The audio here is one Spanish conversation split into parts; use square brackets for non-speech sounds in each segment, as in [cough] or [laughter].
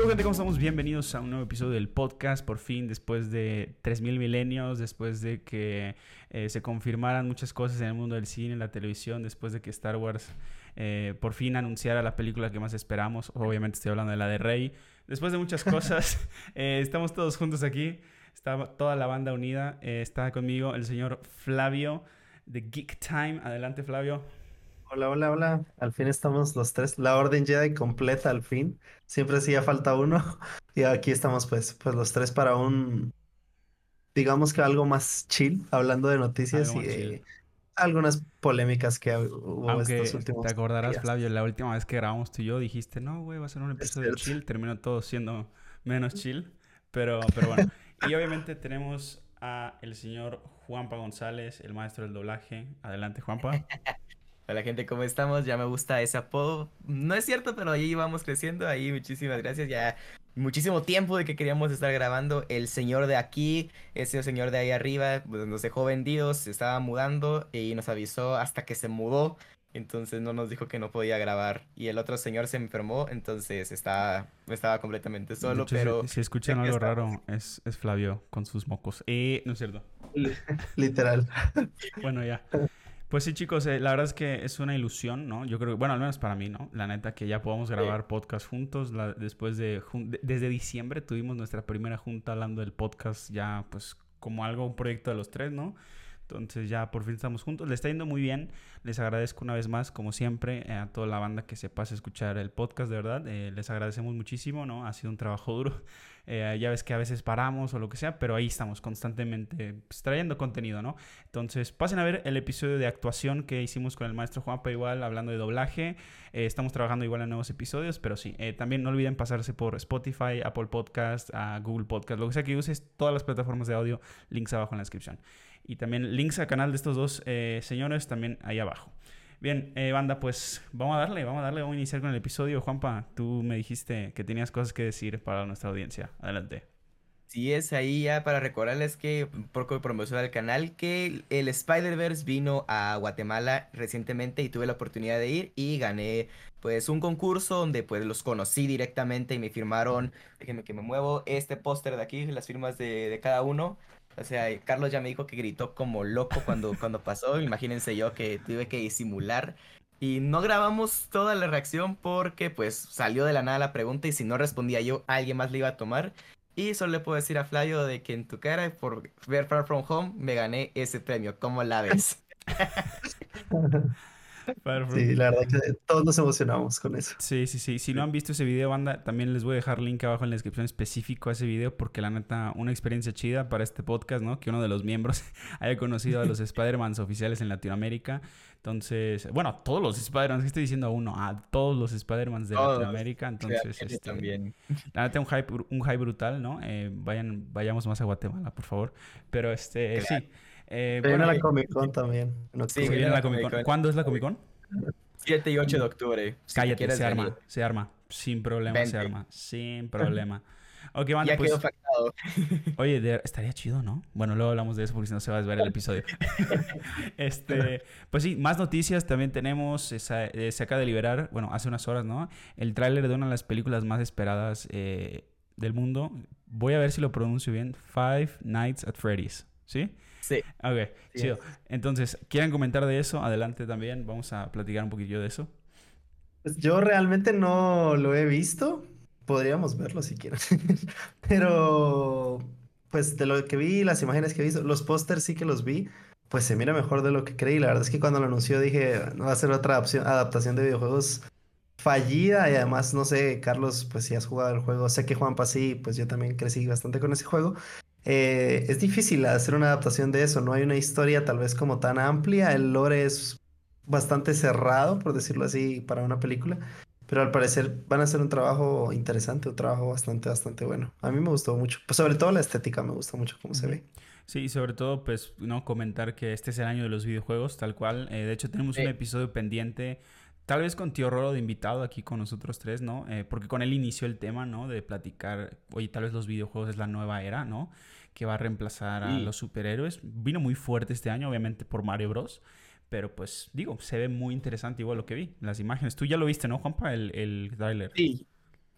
¿Qué gente? ¿Cómo estamos? Bienvenidos a un nuevo episodio del podcast. Por fin, después de 3.000 milenios, después de que eh, se confirmaran muchas cosas en el mundo del cine, en la televisión, después de que Star Wars eh, por fin anunciara la película que más esperamos. Obviamente estoy hablando de la de Rey. Después de muchas cosas, [laughs] eh, estamos todos juntos aquí. Está toda la banda unida. está conmigo el señor Flavio de Geek Time. Adelante, Flavio. Hola, hola, hola. Al fin estamos los tres. La Orden Jedi completa al fin. Siempre hacía falta uno. [laughs] Y aquí estamos pues, pues los tres para un, digamos que algo más chill, hablando de noticias y algunas polémicas que hubo estos últimos Te acordarás, Flavio, la última vez que grabamos tú y yo dijiste, no, güey, va a ser un episodio chill. Terminó todo siendo menos chill. Pero, pero bueno. y obviamente tenemos a el señor Juanpa González, el maestro del doblaje. Adelante, Juanpa. Hola gente, ¿cómo estamos? Ya me gusta ese apodo. No es cierto, pero ahí vamos creciendo. Ahí muchísimas gracias. Ya muchísimo tiempo de que queríamos estar grabando. El señor de aquí, ese señor de ahí arriba, pues, nos dejó vendidos, se estaba mudando y nos avisó hasta que se mudó. Entonces no nos dijo que no podía grabar. Y el otro señor se enfermó, entonces estaba, estaba completamente solo. pero si, escuchan algo raro, es, es Flavio con sus mocos. Eh, no es cierto. [laughs] Literal. Bueno, ya. Pues sí, chicos, eh, la verdad es que es una ilusión, ¿no? Yo creo, bueno, al menos para mí, ¿no? La neta que ya podamos grabar podcast juntos. después de, desde diciembre tuvimos nuestra primera junta hablando del podcast ya, pues, como algo, un proyecto de los tres, ¿no? Entonces ya por fin estamos juntos. Le está yendo muy bien. Les agradezco una vez más, como siempre, eh, a toda la banda que se pase a escuchar el podcast, de verdad. Eh, les agradecemos muchísimo, ¿no? Ha sido un trabajo duro. [laughs] Eh, ya ves que a veces paramos o lo que sea, pero ahí estamos constantemente pues, trayendo contenido, ¿no? Entonces, pasen a ver el episodio de actuación que hicimos con el maestro Juanpa, igual hablando de doblaje. estamos trabajando igual en nuevos episodios, pero sí, también no olviden pasarse por Spotify, Apple Podcast, Google Podcast, lo que sea que uses, todas las plataformas de audio, links abajo en la descripción. Y también links al canal de estos dos eh, señores también ahí abajo. Bien, eh, banda, pues vamos a darle, vamos a darle, vamos a iniciar con el episodio. Juanpa, tú me dijiste que tenías cosas que decir para nuestra audiencia. Adelante. Sí, es ahí ya para recordarles que, un poco de promoción canal, que el Spider-Verse vino a Guatemala recientemente y tuve la oportunidad de ir y gané pues un concurso donde pues los conocí directamente y me firmaron, déjenme que me muevo, este póster de aquí, las firmas de, de cada uno. O sea, Carlos ya me dijo que gritó como loco cuando, [laughs] cuando pasó. Imagínense yo que tuve que disimular. Y no grabamos toda la reacción porque pues salió de la nada la pregunta y si no respondía yo, alguien más le iba a tomar. Y solo le puedo decir a Flavio de que en tu cara, por ver Far From Home, me gané ese premio. ¿Cómo la ves? [laughs] Sí, la verdad que todos nos emocionamos con eso. Sí, sí, sí. Si no han visto ese video, banda, también les voy a dejar link abajo en la descripción específico a ese video porque la neta, una experiencia chida para este podcast, ¿no? Que uno de los miembros [laughs] haya conocido a los Spider-Mans oficiales en Latinoamérica. Entonces, bueno, a todos los Spider-Mans, ¿qué estoy diciendo a uno? A todos los Spider-Mans de Latinoamérica. Entonces, este, también. La neta, un hype, un hype brutal, ¿no? Eh, vayan, vayamos más a Guatemala, por favor. Pero este, sí. Eh, viene la Comic Con también. Sí, viene la Comic Con. ¿Cuándo es la Comic Con? 7 y 8 de octubre. Cállate, se arma, se arma. Sin problema, se arma. Sin problema. Ok, [laughs] ya pues, quedó Oye, estaría chido, ¿no? Bueno, luego hablamos de eso porque si no se va a desver el episodio. [laughs] este, pues sí, más noticias también tenemos. Eh, se acaba de liberar, bueno, hace unas horas, ¿no? El tráiler de una de las películas más esperadas eh, del mundo. Voy a ver si lo pronuncio bien. Five Nights at Freddy's. ¿Sí? Sí. Ok, chido. Entonces, ¿quieren comentar de eso? Adelante también. Vamos a platicar un poquillo de eso. Pues yo realmente no lo he visto. Podríamos verlo si quieren. [laughs] Pero, pues de lo que vi, las imágenes que he visto, los pósters sí que los vi, pues se mira mejor de lo que creí. La verdad es que cuando lo anunció dije, no va a ser otra adaptación de videojuegos fallida y además, no sé, Carlos, pues si has jugado el juego, sé que Juanpa sí, pues yo también crecí bastante con ese juego. Eh, es difícil hacer una adaptación de eso, no hay una historia tal vez como tan amplia, el lore es bastante cerrado, por decirlo así, para una película, pero al parecer van a hacer un trabajo interesante, un trabajo bastante, bastante bueno. A mí me gustó mucho, pues sobre todo la estética me gusta mucho cómo se ve. Sí, y sobre todo, pues, no comentar que este es el año de los videojuegos, tal cual. Eh, de hecho, tenemos un episodio pendiente Tal vez con Tío Roro de invitado aquí con nosotros tres, ¿no? Eh, porque con él inició el tema, ¿no? De platicar, oye, tal vez los videojuegos es la nueva era, ¿no? Que va a reemplazar a los superhéroes. Vino muy fuerte este año, obviamente, por Mario Bros. Pero pues, digo, se ve muy interesante igual lo que vi, las imágenes. Tú ya lo viste, ¿no, Juanpa? El, el trailer. Sí,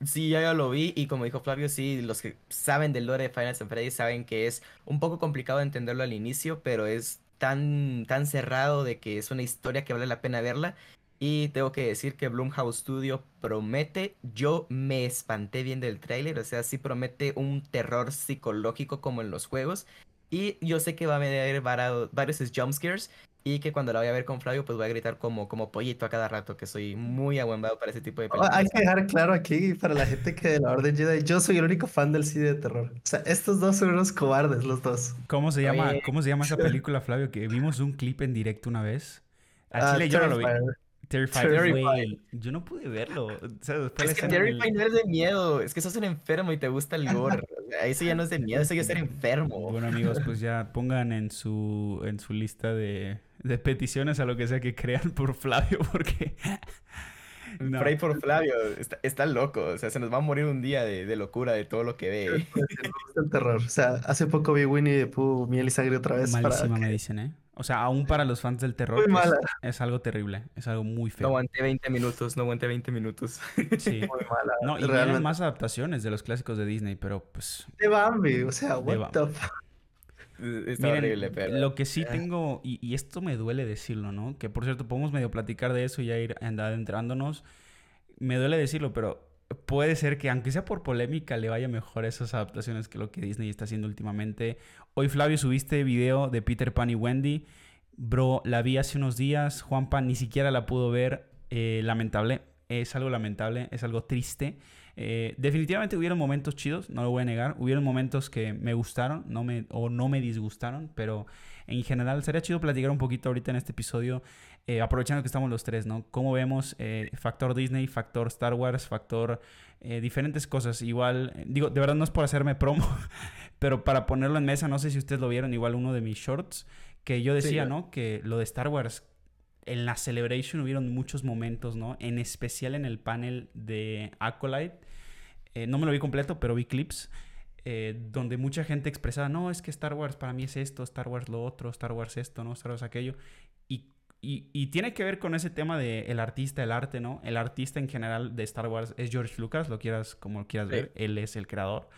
Sí, ya, ya lo vi y como dijo Flavio, sí, los que saben del lore de Final Fantasy saben que es un poco complicado entenderlo al inicio, pero es tan, tan cerrado de que es una historia que vale la pena verla. Y tengo que decir que Blumhouse Studio promete, yo me espanté bien del tráiler, o sea, sí promete un terror psicológico como en los juegos. Y yo sé que va a haber varios jumpscares y que cuando la voy a ver con Flavio, pues voy a gritar como, como pollito a cada rato, que soy muy aguambado para ese tipo de películas. hay que dejar claro aquí para la gente que de la Orden Jedi, yo soy el único fan del cine de terror. O sea, estos dos son unos cobardes, los dos. ¿Cómo se llama, ¿cómo se llama esa [laughs] película, Flavio? Que vimos un clip en directo una vez. A Chile yo no lo vi. Terrifier. Yo no pude verlo. es que Terrifier no es de miedo. Es que sos un enfermo y te gusta el gore. Eso ya no es de miedo, eso ya es ser enfermo. Bueno, amigos, pues ya pongan en su, en su lista de, de peticiones a lo que sea que crean por Flavio, porque. No. Pray por Flavio, está, está, loco, o sea, se nos va a morir un día de, de locura de todo lo que ve. el terror, o sea, hace poco vi Winnie the Pooh, Miel y Sangre otra vez. Malísima me dicen, ¿eh? O sea, aún para los fans del terror es, algo terrible, es algo muy feo. No aguanté 20 minutos, no aguanté 20 minutos. Sí. [laughs] Muy mala. No, y Realmente. más adaptaciones de los clásicos de Disney, pero pues... De Bambi, o sea, what the Está horrible, pero... Lo que sí tengo, y, y, esto me duele decirlo, ¿no? Que por cierto, podemos medio platicar de eso y ya ir adentrándonos. Me duele decirlo, pero puede ser que, aunque sea por polémica, le vaya mejor a esas adaptaciones que lo que Disney está haciendo últimamente. Hoy, Flavio, subiste video de Peter Pan y Wendy. Bro, la vi hace unos días. Juanpa ni siquiera la pudo ver. Eh, lamentable. Es algo lamentable, es algo triste. Eh, definitivamente hubieron momentos chidos, no lo voy a negar. Hubieron momentos que me gustaron no me, o no me disgustaron, pero en general sería chido platicar un poquito ahorita en este episodio eh, aprovechando que estamos los tres, ¿no? ¿Cómo vemos eh, factor Disney, factor Star Wars, factor eh, diferentes cosas? Igual, digo, de verdad no es por hacerme promo, [laughs] pero para ponerlo en mesa, no sé si ustedes lo vieron, igual uno de mis shorts, que yo decía, ¿no? Que lo de Star Wars, en la Celebration hubieron muchos momentos, ¿no? En especial en el panel de Acolyte. no me lo vi completo, pero vi clips. donde mucha gente expresaba, no, es que Star Wars para mí es esto, Star Wars lo otro, Star Wars esto, ¿no? Star Wars aquello. Y y, tiene que ver con ese tema de el artista, el arte, ¿no? El artista en general de Star Wars es George Lucas, lo quieras como quieras ver, él es el creador.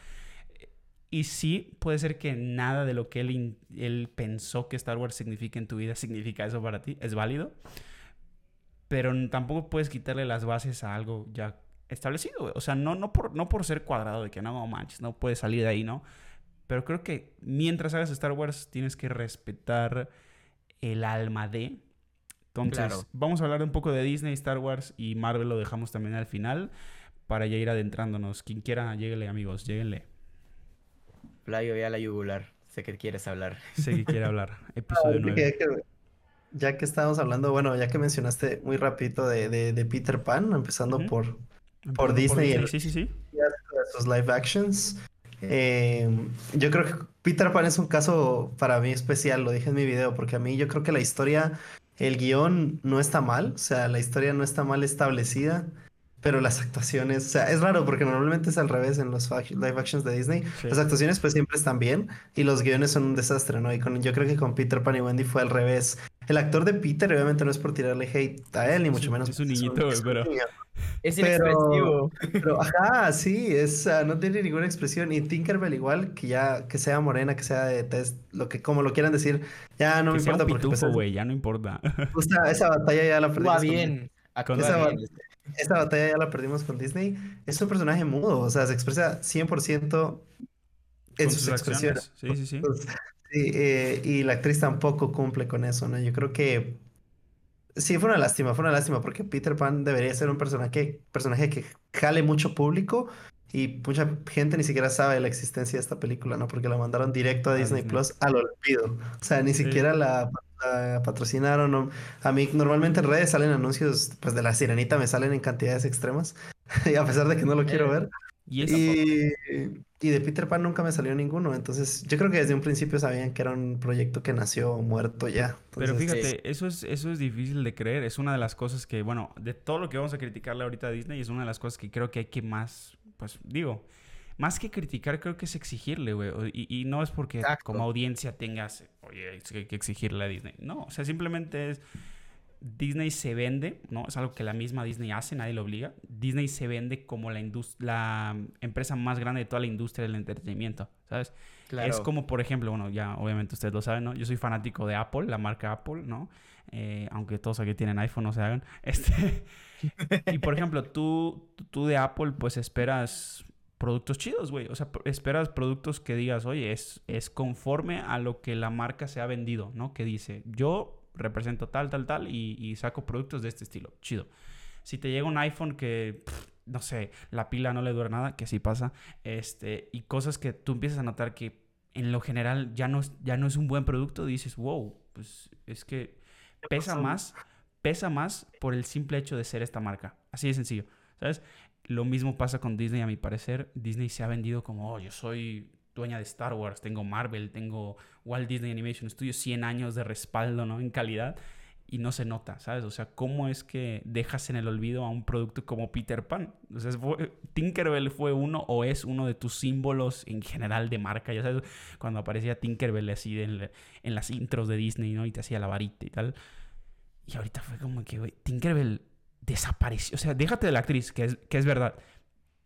Y sí, puede ser que nada de lo que él, él pensó que Star Wars significa en tu vida [laughs] significa eso para ti, es válido. Pero tampoco puedes quitarle las bases a algo ya establecido, O sea, no, no, por, no por ser cuadrado, de que no, manches, no puedes salir de ahí, ¿no? Pero creo que mientras hagas Star Wars tienes que respetar el alma de entonces, vamos a hablar un poco de Disney, Star Wars y Marvel lo dejamos también al final para ya ir adentrándonos. Quien quiera, lléguele, amigos, lléguenle. Flavio, ya la yugular. Sé que quieres hablar. Sé que quiere hablar. [laughs] Episodio 9. ya que estábamos hablando, bueno, ya que mencionaste muy rapidito de, Peter Pan, empezando por, por Disney. y sí, sí, sí. Sus live actions. Eh, yo creo que Peter Pan es un caso para mí especial, lo dije en mi video, porque a mí yo creo que la historia el guion no está mal, o sea, la historia no está mal establecida, pero las actuaciones, o sea, es raro porque normalmente es al revés en los live actions de Disney. Las actuaciones pues siempre están bien y los guiones son un desastre, ¿no? Y con, yo creo que con Peter Pan y Wendy fue al revés. El actor de Peter obviamente no es por tirarle hate a él, ni mucho menos. Es un niñito, pero... Es inexpresivo. Pero, ajá, sí, es, no tiene ninguna expresión. Y Tinkerbell igual, que ya, que sea morena, que sea de test, lo que, como lo quieran decir, ya no me importa. porque pues, güey, ya no importa. [laughs] esa batalla ya la perdimos. bien. Con, esa, esa, batalla ya la perdimos con Disney. Es un personaje mudo, o sea, se expresa 100% en sus, expresiones. Sí, sí, sí. Sí eh, y la actriz tampoco cumple con eso, ¿no? Yo creo que Sí, fue una lástima, fue una lástima porque Peter Pan debería ser un personaje, personaje que jale mucho público y mucha gente ni siquiera sabe de la existencia de esta película, ¿no? Porque la mandaron directo a Disney, Plus al olvido. O sea, ni siquiera la, patrocinaron. A mí normalmente en redes salen anuncios, pues de la sirenita me salen en cantidades extremas, [laughs] y a pesar de que no lo quiero ver. Y, y, de Peter Pan nunca me salió ninguno. Entonces, yo creo que desde un principio sabían que era un proyecto que nació muerto ya. Pero fíjate, eso es, eso es difícil de creer. Es una de las cosas que, bueno, de todo lo que vamos a criticarle ahorita a Disney, es una de las cosas que creo que hay que más, pues digo, más que criticar, creo que es exigirle, güey. Y, y, no es porque como audiencia tengas, oye, hay que exigirle a Disney. No, o sea, simplemente es Disney se vende, ¿no? Es algo que la misma Disney hace, nadie lo obliga. Disney se vende como la, la empresa más grande de toda la industria del entretenimiento, ¿sabes? Es como, por ejemplo, bueno, ya obviamente ustedes lo saben, ¿no? Yo soy fanático de Apple, la marca Apple, ¿no? Eh, aunque todos aquí tienen iPhone, no se hagan. [laughs] Este, y por ejemplo, tú, tú de Apple, pues esperas productos chidos, güey. O sea, esperas productos que digas, oye, es, es conforme a lo que la marca se ha vendido, ¿no? Que dice, yo represento tal, tal, tal y, saco productos de este estilo. Chido. Si te llega un iPhone que, no sé, la pila no le dura nada, que sí pasa, este, y cosas que tú empiezas a notar que en lo general ya no, ya no es un buen producto, dices, wow, pues es que pesa más, pesa más por el simple hecho de ser esta marca. Así de sencillo, ¿sabes? Lo mismo pasa con Disney, a mi parecer. Disney se ha vendido como, oh, yo soy dueña de Star Wars, tengo Marvel, tengo Walt Disney Animation Studios, 100 años de respaldo, ¿no? En calidad. Y no se nota, ¿sabes? O sea, ¿cómo es que dejas en el olvido a un producto como Peter Pan? O sea, Tinkerbell fue uno o es uno de tus símbolos en general de marca. Ya sabes, cuando aparecía Tinkerbell así en, en las intros de Disney, ¿no? Y te hacía la varita y tal. Y ahorita fue como que, güey, Tinkerbell desapareció. O sea, déjate de la actriz, que es, que es verdad.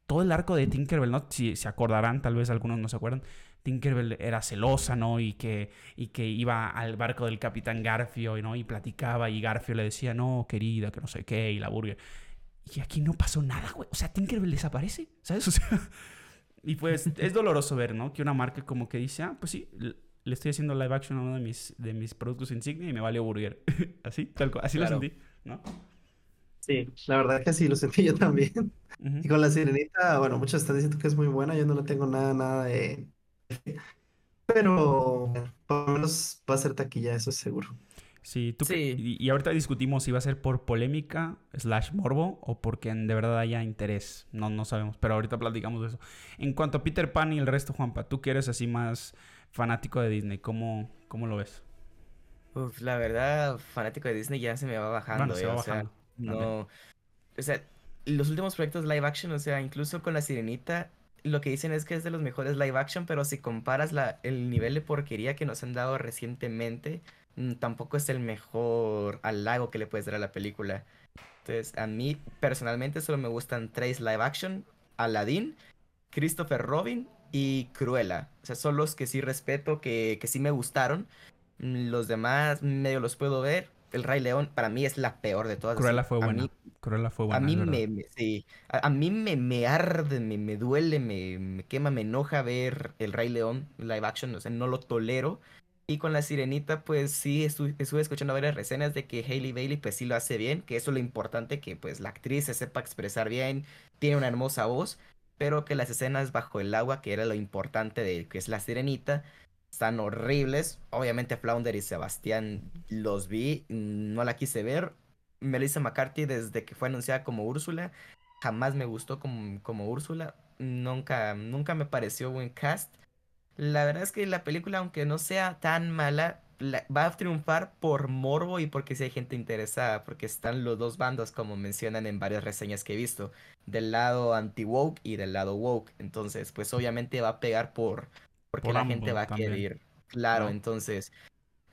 Todo el arco de Tinkerbell, ¿no? Si se acordarán, tal vez algunos no se acuerdan. Tinkerbell era celosa, ¿no? Y que, y que iba al barco del capitán Garfio, ¿no? Y platicaba y Garfio le decía, no, querida, que no sé qué, y la burger. Y aquí no pasó nada, güey. O sea, Tinkerbell desaparece, ¿sabes? [laughs] O sea, y pues es doloroso ver, ¿no? Que una marca como que dice, ah, pues sí, le estoy haciendo live action a uno de mis, de mis productos insignia y me vale burger. [laughs] así, tal cual, así lo sentí, ¿no? Sí, la verdad que sí, lo sentí yo también. [laughs] Y con la sirenita, bueno, muchos están diciendo que es muy buena, yo no le tengo nada, nada de... Pero por lo menos va a ser taquilla, eso es seguro. Sí, tú sí. Y, ahorita discutimos si va a ser por polémica slash morbo o porque de verdad haya interés. No, no sabemos, pero ahorita platicamos de eso. En cuanto a Peter Pan y el resto, Juanpa, tú que eres así más fanático de Disney, ¿cómo, cómo lo ves? Uf, la verdad, fanático de Disney ya se me va bajando. se va bajando. No. O sea, los últimos proyectos live action, o sea, incluso con la sirenita, lo que dicen es que es de los mejores live action, pero si comparas la, el nivel de porquería que nos han dado recientemente, mm, tampoco es el mejor halago que le puedes dar a la película. Entonces, a mí personalmente solo me gustan tres live action: Aladdin, Christopher Robin y Cruella. O sea, son los que sí respeto, que, que sí me gustaron. Mm, los demás medio los puedo ver, el Rey León para mí es la peor de todas. Cruella fue buena. Cruella fue buena. A mí me, sí, a, mí me, me arde, me, me duele, me, me, quema, me enoja ver el Rey León live action, o sea, no lo tolero. Y con la sirenita, pues sí, estuve, estuve escuchando varias reseñas de que Hailey Bailey, pues sí lo hace bien, que eso es lo importante, que pues la actriz se sepa expresar bien, tiene una hermosa voz, pero que las escenas bajo el agua, que era lo importante de que es la sirenita, están horribles. Obviamente Flounder y Sebastián los vi, no la quise ver. Melissa McCarthy desde que fue anunciada como Úrsula, jamás me gustó como, como Úrsula. Nunca, nunca me pareció buen cast. La verdad es que la película, aunque no sea tan mala, va a triunfar por morbo y porque si hay gente interesada, porque están los dos bandos como mencionan en varias reseñas que he visto, del lado anti-woke y del lado woke. Entonces, pues obviamente va a pegar por, porque la gente va a querer. Claro, entonces,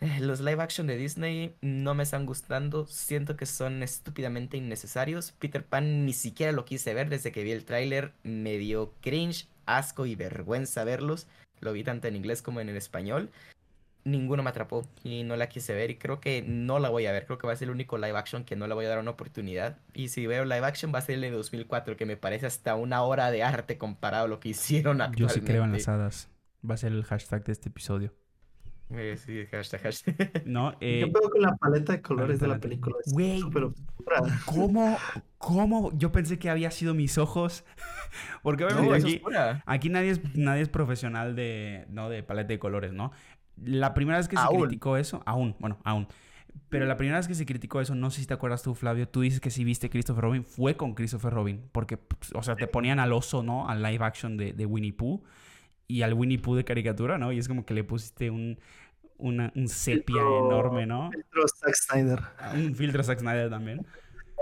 eh, los live action de Disney no me están gustando, siento que son estúpidamente innecesarios. Peter Pan ni siquiera lo quise ver desde que vi el tráiler, me dio cringe, asco y vergüenza verlos. Lo vi tanto en inglés como en el español. Ninguno me atrapó y no la quise ver y creo que no la voy a ver. Creo que va a ser el único live action que no le voy a dar una oportunidad. Y si veo live action va a ser el de 2004 que me parece hasta una hora de arte comparado a lo que hicieron actualmente. Yo sí creo en las hadas va a ser el hashtag de este episodio. Eh, sí, hashtag, hashtag. No, [laughs] eh, Yo veo con la paleta de colores de la película. Güey, ¿cómo, [laughs] ¿cómo? Yo pensé que había sido mis ojos. [laughs] Porque obviamente aquí, nadie, es, nadie es profesional de, ¿no? de paleta de colores, ¿no? La primera vez que se criticó eso, aún, bueno, aún. Pero la primera vez que se criticó eso, no sé si te acuerdas tú, Flavio, tú dices que si viste Christopher Robin, fue con Christopher Robin. Porque, pues, o sea, te ponían al oso, ¿no? Al live action de, de Winnie Pooh y al Winnie Pooh de caricatura, ¿no? Y es como que le pusiste un, una, un sepia enorme, ¿no? Un filtro Zack Snyder. Un filtro Zack Snyder también.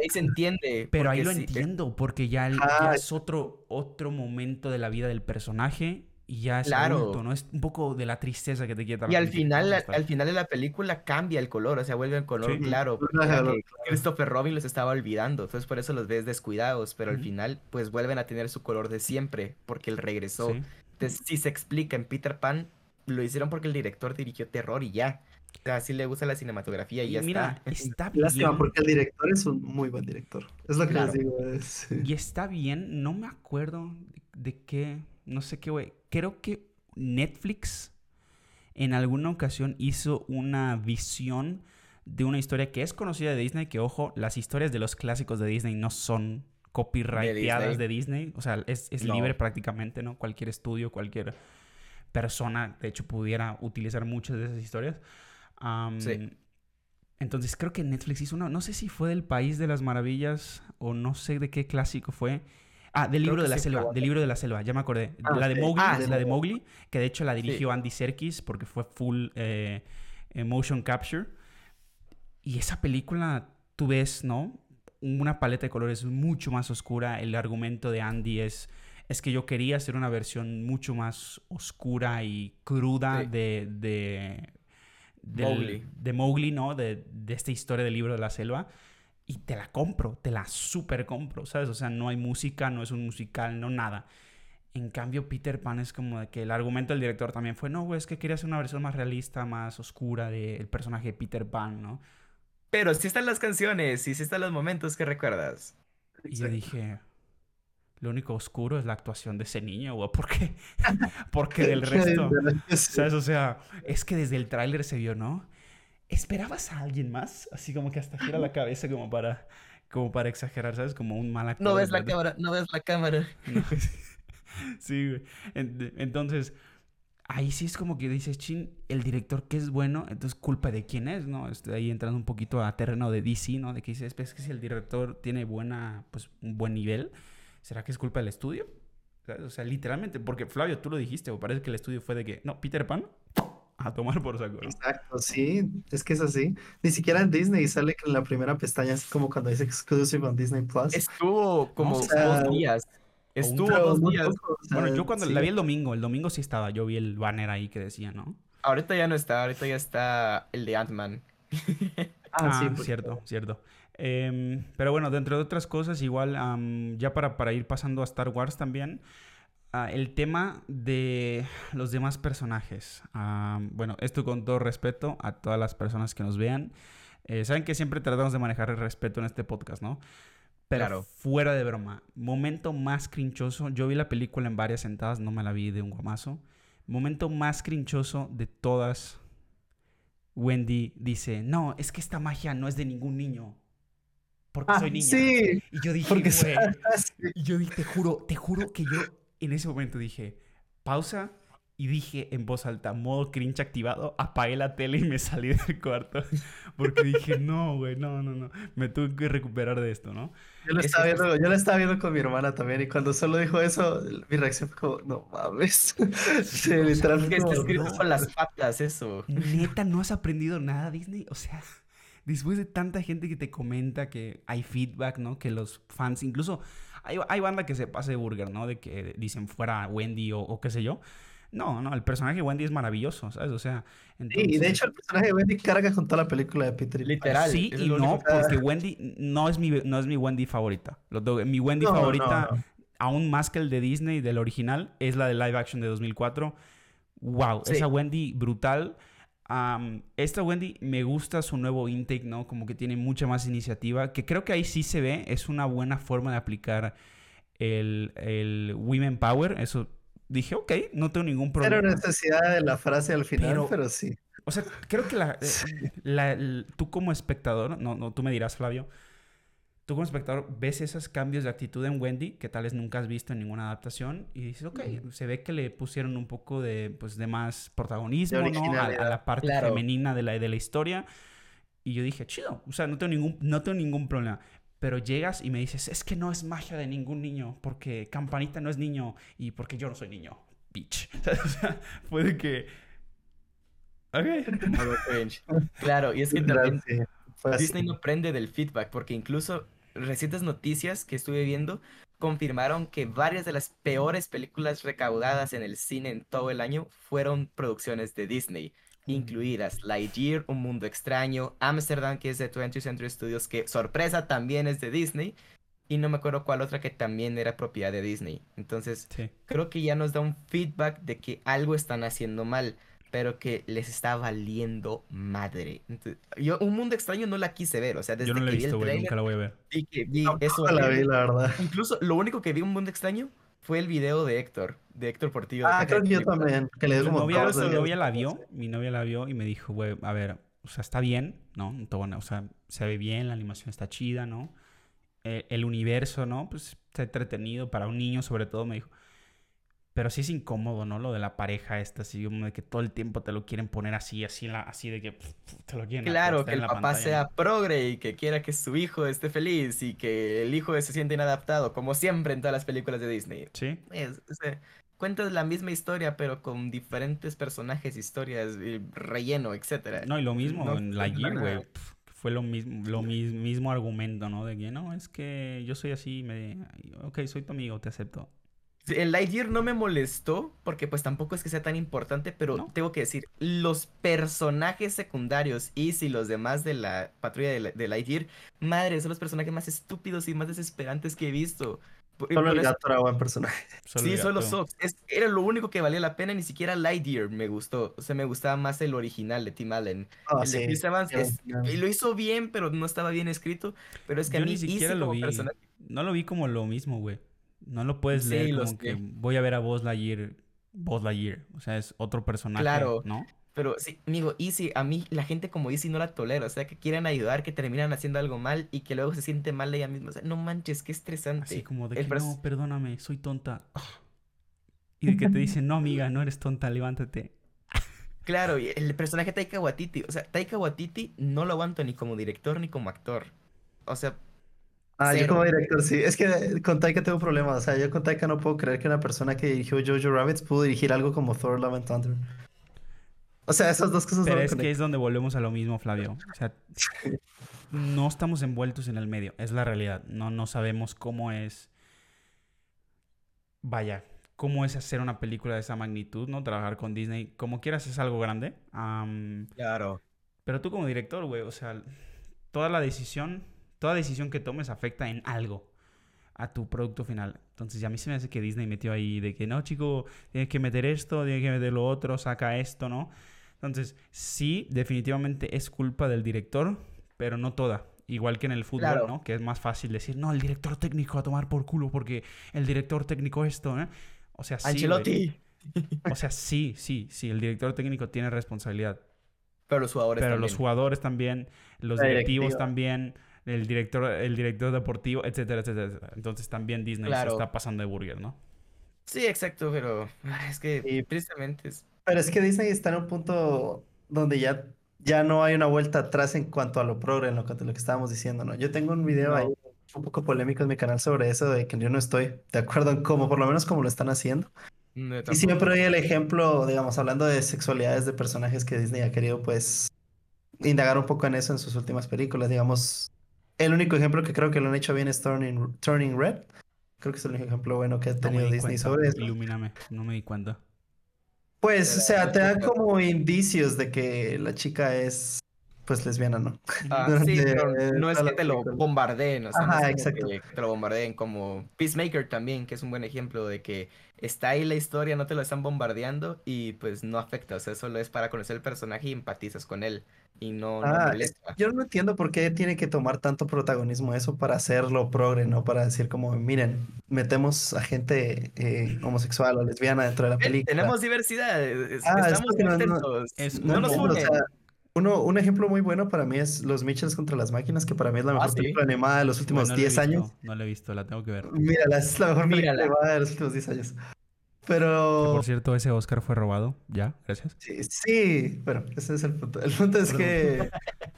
Ahí se entiende. Pero ahí lo entiendo, porque ya, ya, es otro, otro momento de la vida del personaje y ya es Claro. adulto, ¿no? Es un poco de la tristeza que te quiere Y al final, al, final de la película cambia el color, o sea, vuelve el color Sí. claro. que Christopher Robin los estaba olvidando, entonces por eso los ves descuidados, pero al final pues vuelven a tener su color de siempre, porque él regresó. Sí. Entonces, si se explica en Peter Pan, lo hicieron porque el director dirigió terror y ya. O sea, así le gusta la cinematografía y, Y ya mira, está. está [laughs] Lástima, bien. porque el director es un muy buen director. Es lo que Claro. les digo. es- Y está bien, no me acuerdo de, de qué, no sé qué, güey. Creo que Netflix en alguna ocasión hizo una visión de una historia que es conocida de Disney, que ojo, las historias de los clásicos de Disney no son copyrighteadas de Disney, o sea, es, es No. libre prácticamente, ¿no? Cualquier estudio, cualquier persona, de hecho, pudiera utilizar muchas de esas historias. Sí. Entonces creo que Netflix hizo una, no sé si fue del País de las Maravillas o no sé de qué clásico fue. Ah, del libro de la sí selva, del libro de la selva, ya me acordé. Ah, la de. Mowgli, Ah, la de Mowgli, que de hecho la dirigió Andy Serkis porque fue full eh, eh, motion capture. Y esa película, tú ves, ¿no? Una paleta de colores mucho más oscura. El argumento de Andy es, es que yo quería hacer una versión mucho más oscura y cruda Sí. de, de, del- Mowgli. de Mowgli, ¿no? De, de esta historia del libro de la selva. Y te la compro, te la super compro, ¿sabes? O sea, no hay música, no es un musical, no nada. En cambio, Peter Pan es como de que el argumento del director también fue, no, güey, es que quería hacer una versión más realista, más oscura del personaje de Peter Pan, ¿no? Pero sí están las canciones y sí están los momentos que recuerdas. Y yo dije, lo único oscuro es la actuación de ese niño, güey, ¿por qué? [laughs] Porque del [laughs] resto, [laughs] ¿sabes? O sea, es que desde el tráiler se vio, ¿no? ¿Esperabas a alguien más? Así como que hasta gira la cabeza como para, como para exagerar, ¿sabes? Como un mal actor. No ves la verdad. cámara, no ves la cámara. No, sí, güey. En- Entonces, ahí sí es como que dices, chin, el director que es bueno, entonces culpa de quién es, ¿no? Estoy ahí entrando un poquito a terreno de DC, ¿no? De que dices, "Pues, es que si el director tiene buena, pues, un buen nivel, ¿será que es culpa del estudio? ¿Sabes? O sea, literalmente, porque Flavio, tú lo dijiste, o parece que el estudio fue de que, no, Peter Pan, a tomar por saco, ¿no? Exacto, sí, es que es así. Ni siquiera en Disney sale que en la primera pestaña es como cuando dice exclusive on Disney Plus. Estuvo como o sea, dos días. Estuvo dos días. poco, Bueno, yo cuando sí. la vi el domingo, el domingo sí estaba, yo vi el banner ahí que decía, ¿no? Ahorita ya no está, ahorita ya está el de Ant-Man. [laughs] Ah, sí, Ah, porque- cierto, cierto. Em, pero bueno, dentro de otras cosas, igual, am, ya para, para ir pasando a Star Wars también, ah, el tema de los demás personajes. Am, bueno, esto con todo respeto a todas las personas que nos vean. Eh, Saben que siempre tratamos de manejar el respeto en este podcast, ¿no? Pero Claro. fuera de broma, momento más crinchoso. Yo vi la película en varias sentadas, no me la vi de un guamazo. Momento más crinchoso de todas. Wendy dice, no, es que esta magia no es de ningún niño. Porque Ah, soy niña. sí, Y yo dije, porque güey. [laughs] sí. Y yo dije, te juro, te juro que yo en ese momento dije, pausa. Y dije en voz alta, modo cringe activado, apagué la tele y me salí [laughs] del cuarto. Porque dije, no, güey, no, no, no. Me tuve que recuperar de esto, ¿no? Yo lo Es estaba viendo, yo lo estaba viendo con mi hermana también y cuando solo dijo eso, mi reacción fue como, no mames. [laughs] Sí, literal que está escrito no. con las patas eso. Neta, ¿no has aprendido nada, Disney? O sea, después de tanta gente que te comenta que hay feedback, ¿no? Que los fans, incluso hay, hay banda que se pasa de burger, ¿no? De que dicen fuera Wendy o, o qué sé yo. No, no, el personaje de Wendy es maravilloso, ¿sabes? O sea, Sí, y de hecho el personaje de Wendy carga con toda la película de Peter. Literal. Sí y no, porque Wendy no es mi, no es mi Wendy favorita. Mi Wendy No, favorita, no. aún más que el de Disney, del original, es la de live action de 2004. Wow, Sí. esa Wendy brutal. Esta Wendy me gusta su nuevo intake, ¿no? Como que tiene mucha más iniciativa, que creo que ahí sí se ve, es una buena forma de aplicar el, el Women Power. Eso dije, ok, no tengo ningún Pero problema. necesidad de la frase al final, Pero- pero, sí. O sea, creo que la, eh, Sí. la- tú como espectador, no, no, tú me dirás, Flavio, tú como espectador ves esos cambios de actitud en Wendy que tal vez nunca has visto en ninguna adaptación y dices, ok, se ve que le pusieron un poco de, pues, de más protagonismo, De ¿no? A, la parte Claro. femenina de la, de la historia. Y yo dije, chido, o sea, no tengo ningún, no tengo ningún problema. Pero llegas y me dices, es que no es magia de ningún niño, porque Campanita no es niño y porque yo no soy niño, bitch. [laughs] O sea, puede que... Ok. Modo cringe. Claro, y es que también. Disney no prende del feedback, porque incluso recientes noticias que estuve viendo confirmaron que varias de las peores películas recaudadas en el cine en todo el año fueron producciones de Disney, incluidas Lightyear, Un Mundo Extraño, Amsterdam, que es de 20th Century Studios, que sorpresa también es de Disney, y no me acuerdo cuál otra que también era propiedad de Disney. Entonces, Sí. creo que ya nos da un feedback de que algo están haciendo mal, pero que les está valiendo madre. Entonces, yo Un Mundo Extraño no la quise ver, o sea, desde Yo no la he que vi el trailer, Nunca la voy a ver. vi que vi Tampoco eso. la vi, la verdad. Incluso lo único que vi en Un Mundo Extraño fue el video de Héctor, de Héctor Portillo. de Ah, creo que yo también. Que le como novia, mi novia la vio, mi novia la vio y me dijo, güey, a ver, o sea, está bien, ¿no? Todo bueno, O sea, se ve bien, la animación está chida, ¿no? Eh, el universo, ¿no? Pues está entretenido para un niño, sobre todo, me dijo. Pero sí es incómodo, ¿no? Lo de la pareja esta, así como de que todo el tiempo te lo quieren poner así, así, la- así de que pf, te lo quieren Claro, que el papá pantalla, sea progre y que quiera que su hijo esté feliz y que el hijo se siente inadaptado, como siempre en todas las películas de Disney. Sí, Es, cuentas la misma historia, pero con diferentes personajes, historias, y relleno, etcétera. no, y lo mismo No en Lightyear, güey. Fue lo mismo, lo mis- mismo argumento, ¿no? De que no, es que yo soy así, me... ok, soy tu amigo, te acepto. El Lightyear no me molestó porque pues tampoco es que sea tan importante, pero ¿No? tengo que decir, los personajes secundarios y si los demás de la patrulla de, la- de Lightyear, madre, son los personajes más estúpidos y más desesperantes que he visto. Solo el gato era buen personaje. [laughs] Solo sí, solo. Sox. Es- era lo único que valía la pena, ni siquiera Lightyear me gustó. O sea, me gustaba más el original de Tim Allen. Ah, el de sí. Chris Evans sí, es- sí. y lo hizo bien, pero no estaba bien escrito. Pero es que Yo a mí ni siquiera lo como vi. personaje- No lo vi como lo mismo, güey. No lo puedes Sí, leer como que voy a ver a Buzz Lightyear, Buzz Lightyear. O sea, es otro personaje, Claro. ¿no? Pero sí, amigo, Easy, a mí la gente como Easy no la tolera, o sea, que quieren ayudar, que terminan haciendo algo mal y que luego se siente mal ella misma, o sea, no manches, qué estresante. Así como de El que pers- no, perdóname, soy tonta. Ah. Y de que te [laughs] dicen, no, amiga, no eres tonta, levántate. Claro, y el personaje Taika Waititi, o sea, Taika Waititi no lo aguanto ni como director ni como actor. O sea, Ah, yo como director, sí. Es que con Taika tengo problemas. O sea, yo con Taika no puedo creer que una persona que dirigió Jojo Rabbit pudo dirigir algo como Thor Love and Thunder. O sea, esas dos cosas Pero no me es que es donde volvemos a lo mismo, Flavio. O sea, no estamos envueltos en el medio. Es la realidad. No, no sabemos cómo es. Vaya, cómo es hacer una película de esa magnitud, ¿no? Trabajar con Disney. Como quieras, es algo grande. Claro. pero tú como director, güey, o sea, toda la decisión, toda decisión que tomes afecta en algo a tu producto final. Entonces, ya a mí se me hace que Disney metió ahí de que no, chico, tienes que meter esto, tienes que meter lo otro, saca esto, ¿no? Entonces, sí, definitivamente es culpa del director, pero no toda. Igual que en el fútbol, Claro. ¿no? Que es más fácil decir, no, el director técnico a tomar por culo porque el director técnico esto, ¿eh? O sea, sí. Ancelotti. [laughs] O sea, sí, sí, sí, el director técnico tiene responsabilidad. Pero los jugadores Pero también. los jugadores también, los directivos también, el director, el director deportivo, etcétera, etcétera, etcétera. Entonces también Disney Claro. se está pasando de burger, ¿no? Sí, exacto, pero es que Y- tristemente es... Pero es que Disney está en un punto donde ya, ya no hay una vuelta atrás en cuanto a lo progre, en lo, que- lo que estábamos diciendo, ¿no? Yo tengo un video No. ahí un poco polémico en mi canal sobre eso, de que yo no estoy de acuerdo en cómo, por lo menos cómo lo están haciendo. no, Y tampoco. siempre doy el ejemplo, digamos, hablando de sexualidades de personajes que Disney ha querido, pues, indagar un poco en eso en sus últimas películas. Digamos, el único ejemplo que creo que lo han hecho bien es Turning, Turning Red. Creo que es el único ejemplo bueno que ha tenido di Disney cuenta, sobre eso. ilumíname, no me di cuenta. Pues, o sea, te dan como indicios de que la chica es, pues, lesbiana, ¿no? Ah, [laughs] durante sí, pero no es que te lo bombardeen, o sea, no es exacto. que te lo bombardeen como Peacemaker también, que es un buen ejemplo de que está ahí la historia, no te lo están bombardeando y pues no afecta, o sea, solo es para conocer el personaje y empatizas con él y no, no Ah, molesta. Yo no entiendo por qué tiene que tomar tanto protagonismo eso para hacerlo progre, ¿no? Para decir como, miren, metemos a gente eh, homosexual o lesbiana dentro de la Eh, película. Tenemos diversidad, es- Ah, es estamos porque no- no- es nos o sea, uno, un ejemplo muy bueno para mí es Los Mitchells contra las máquinas, que para mí es la Ah, mejor sí. película animada de los últimos no la he 10 años. No la he visto, la tengo que ver. Mírala, es la mejor película Mírala. animada de los últimos 10 años. Que, Pero por cierto, ese Oscar fue robado. Ya, gracias. sí, sí, bueno, ese es el punto. El punto es que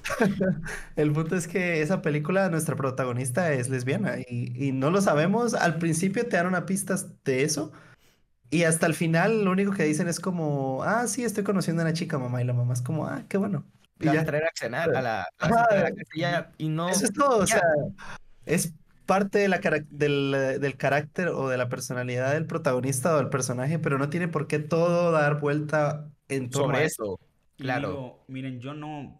[laughs] el punto es que esa película, nuestra protagonista es lesbiana y, y no lo sabemos. Al principio te dan una pista de eso y hasta el final lo único que dicen es como, ah, sí, estoy conociendo a una chica, mamá, y la mamá es como, ah, qué bueno. Y La ya. a traer a cenar a la, a a y no, Eso es todo, o sea, es parte de la del, del, carácter o de la personalidad del protagonista o del personaje, pero no tiene por qué todo dar vuelta en torno Sobre eso. Claro. miren, yo no,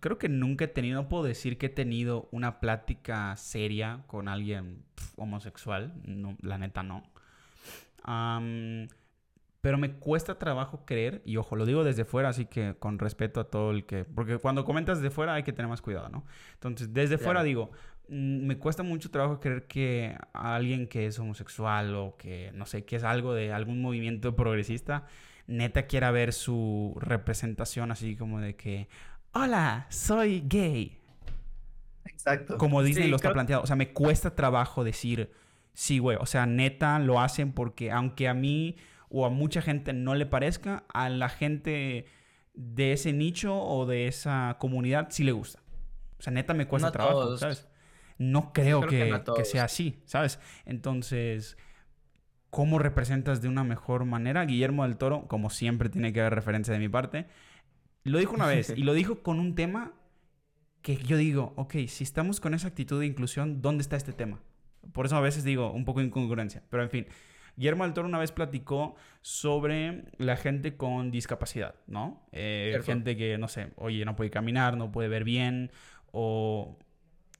creo que nunca he tenido, no puedo decir que he tenido una plática seria con alguien homosexual, no, la neta no. Pero me cuesta trabajo creer, y ojo, lo digo desde fuera, así que con respeto a todo el que, porque cuando comentas de fuera hay que tener más cuidado, ¿no? Entonces, desde fuera digo, mm, me cuesta mucho trabajo creer que alguien que es homosexual o que, no sé, que es algo de algún movimiento progresista, neta quiera ver su representación así como de que, hola, soy gay. Exacto. Como Disney lo está planteado. O sea, me cuesta trabajo decir, sí, güey. O sea, neta lo hacen porque aunque a mí o a mucha gente no le parezca, a la gente de ese nicho o de esa comunidad sí le gusta. O sea, neta me cuesta trabajo, ¿sabes? No creo, que, que sea así, ¿sabes? Entonces, cómo representas de una mejor manera. Guillermo del Toro, como siempre tiene que haber referencia de mi parte, lo dijo una vez [laughs] y lo dijo con un tema que yo digo, ok, si estamos con esa actitud de inclusión, ¿dónde está este tema? Por eso a veces digo un poco de incongruencia, pero en fin. Guillermo del Toro una vez platicó sobre la gente con discapacidad, ¿no? Eh, gente que, no sé, oye, no puede caminar, no puede ver bien, o,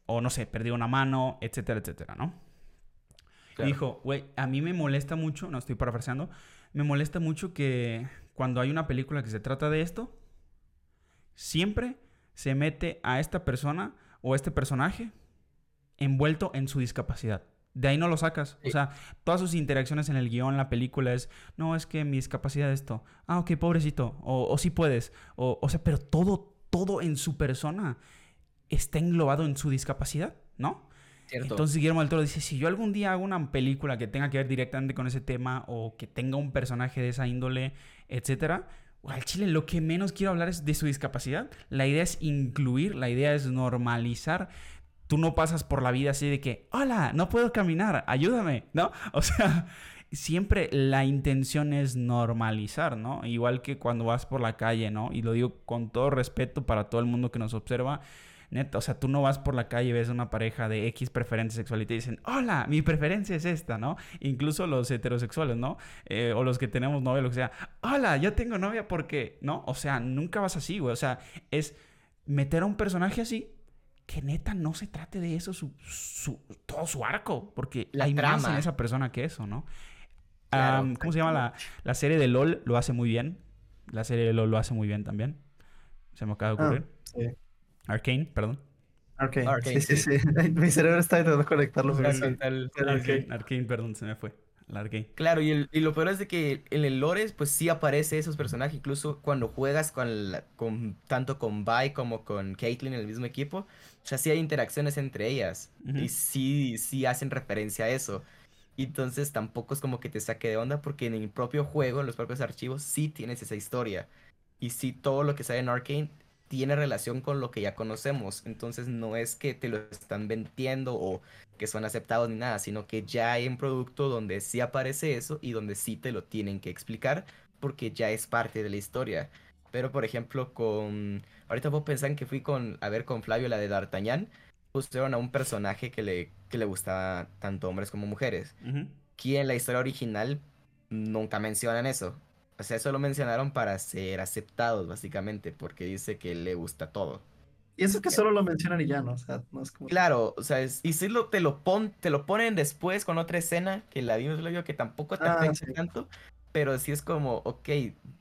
o no sé, perdió una mano, etcétera, etcétera, ¿no? Dijo, güey, a mí me molesta mucho, no estoy parafraseando, me molesta mucho que cuando hay una película que se trata de esto, siempre se mete a esta persona o este personaje envuelto en su discapacidad. De ahí no lo sacas. O sea, todas sus interacciones en el guion, la película es, no, es que mi discapacidad es esto. Ah, ok, pobrecito. O, o sí puedes. O, o sea, pero todo, todo en su persona está englobado en su discapacidad, ¿no? Entonces Guillermo del Toro dice, si yo algún día hago una película que tenga que ver directamente con ese tema o que tenga un personaje de esa índole, etcétera, al chile lo que menos quiero hablar es de su discapacidad. La idea es incluir, la idea es normalizar. Tú no pasas por la vida así de que, hola, no puedo caminar, ayúdame, ¿no? [laughs] O sea, siempre la intención es normalizar, ¿no? Igual que cuando vas por la calle, ¿no? Y lo digo con todo respeto para todo el mundo que nos observa Neta, o sea, tú no vas por la calle y ves a una pareja de X preferencia sexual y te dicen, hola, mi preferencia es esta, ¿no? Incluso los heterosexuales, ¿no? Eh, o los que tenemos novia, lo que sea, hola, yo tengo novia porque, ¿no? O sea, nunca vas así, güey. O sea, es meter a un personaje así que neta no se trate de eso, su, todo su arco, porque la hay más en esa persona que eso, ¿no? ¿Cómo se llama la, la, serie de LOL? Lo hace muy bien. La serie de LOL lo hace muy bien también. Se me acaba de ocurrir. Ah, sí. Arcane, perdón. Arcane. sí, sí, sí. [laughs] Mi cerebro está intentando conectarlo. Arcane. Arcane, perdón, se me fue. Claro, y, y, lo peor es de que en el lore, pues sí aparece esos personajes, incluso cuando juegas con, con tanto con Vi como con Caitlyn en el mismo equipo, o sea, sí hay interacciones entre ellas y sí, sí hacen referencia a eso. Entonces tampoco es como que te saque de onda porque en el propio juego, en los propios archivos, sí tienes esa historia. Y sí, todo lo que sale en Arcane tiene relación con lo que ya conocemos. Entonces no es que te lo están vendiendo o que son aceptados ni nada, sino que ya hay un producto donde sí aparece eso y donde sí te lo tienen que explicar porque ya es parte de la historia. Pero por ejemplo con... Ahorita vos pensar que fui con... a ver con Flavio la de D'Artagnan. Pusieron a un personaje que le, que le gustaba tanto hombres como mujeres. Que en la historia original nunca mencionan eso. O sea, eso lo mencionaron para ser aceptados, básicamente, porque dice que le gusta todo. Y eso que solo lo mencionan y ya, ¿no? O sea, no es como... Claro, o sea, y si lo, te, lo pon, te lo ponen después con otra escena que la vimos, lo que tampoco te ah, afecta tanto, pero sí es como, ok,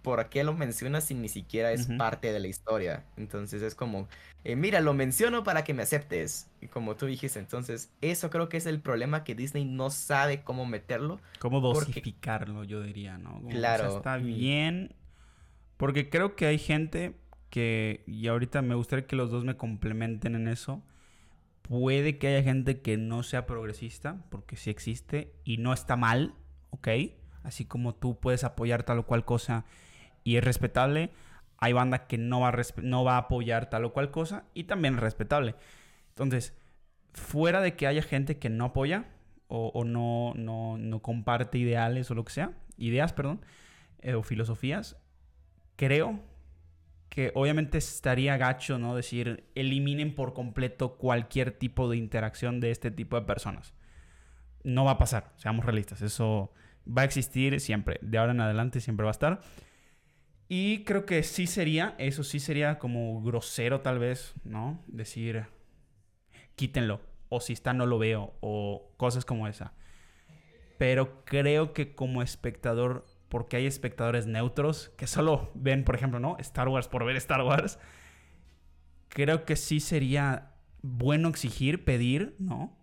¿por qué lo mencionas si ni siquiera es parte de la historia? Entonces es como, eh, mira, lo menciono para que me aceptes. Y como tú dijiste, entonces eso creo que es el problema que Disney no sabe cómo meterlo. Cómo dosificarlo, yo diría, ¿no? claro. está bien. Porque creo que hay gente que, y ahorita me gustaría que los dos me complementen en eso. Puede que haya gente que no sea progresista, porque sí existe, y no está mal, ¿ok? Así como tú puedes apoyar tal o cual cosa y es respetable hay banda que no va, a no va a apoyar tal o cual cosa y también es respetable. Entonces, fuera de que haya gente que no apoya o, no, no, comparte ideales o lo que sea, ideas, perdón, eh, o filosofías, creo que obviamente estaría gacho, ¿no? Decir, eliminen por completo cualquier tipo de interacción de este tipo de personas. No va a pasar, seamos realistas. Eso va a existir siempre. De ahora en adelante siempre va a estar. Y creo que sí sería, eso sí sería como grosero tal vez, ¿no? Decir, quítenlo. O si está no lo veo. O cosas como esa. Pero creo que como espectador, porque hay espectadores neutros que solo ven, por ejemplo, ¿no? Star Wars por ver Star Wars. Creo que sí sería bueno exigir, pedir, ¿no?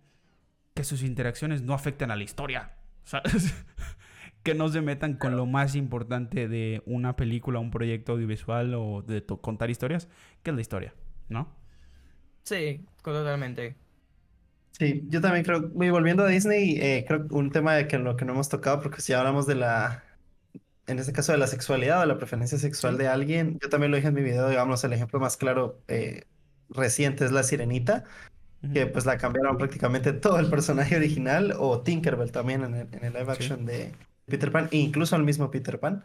Que sus interacciones no afecten a la historia. ¿Sabes? [laughs] que no se metan con lo más importante de una película, un proyecto audiovisual o de contar historias, que es la historia, ¿no? Sí, totalmente. Sí, yo también creo, y volviendo a Disney, eh, creo que un tema de que lo que no hemos tocado, porque si hablamos de la, en este caso de la sexualidad o de la preferencia sexual de alguien, yo también lo dije en mi video, digamos, el ejemplo más claro eh, reciente es la Sirenita, que pues la cambiaron prácticamente todo el personaje original, o Tinkerbell también en el, en el live action de, Peter Pan, e incluso al mismo Peter Pan.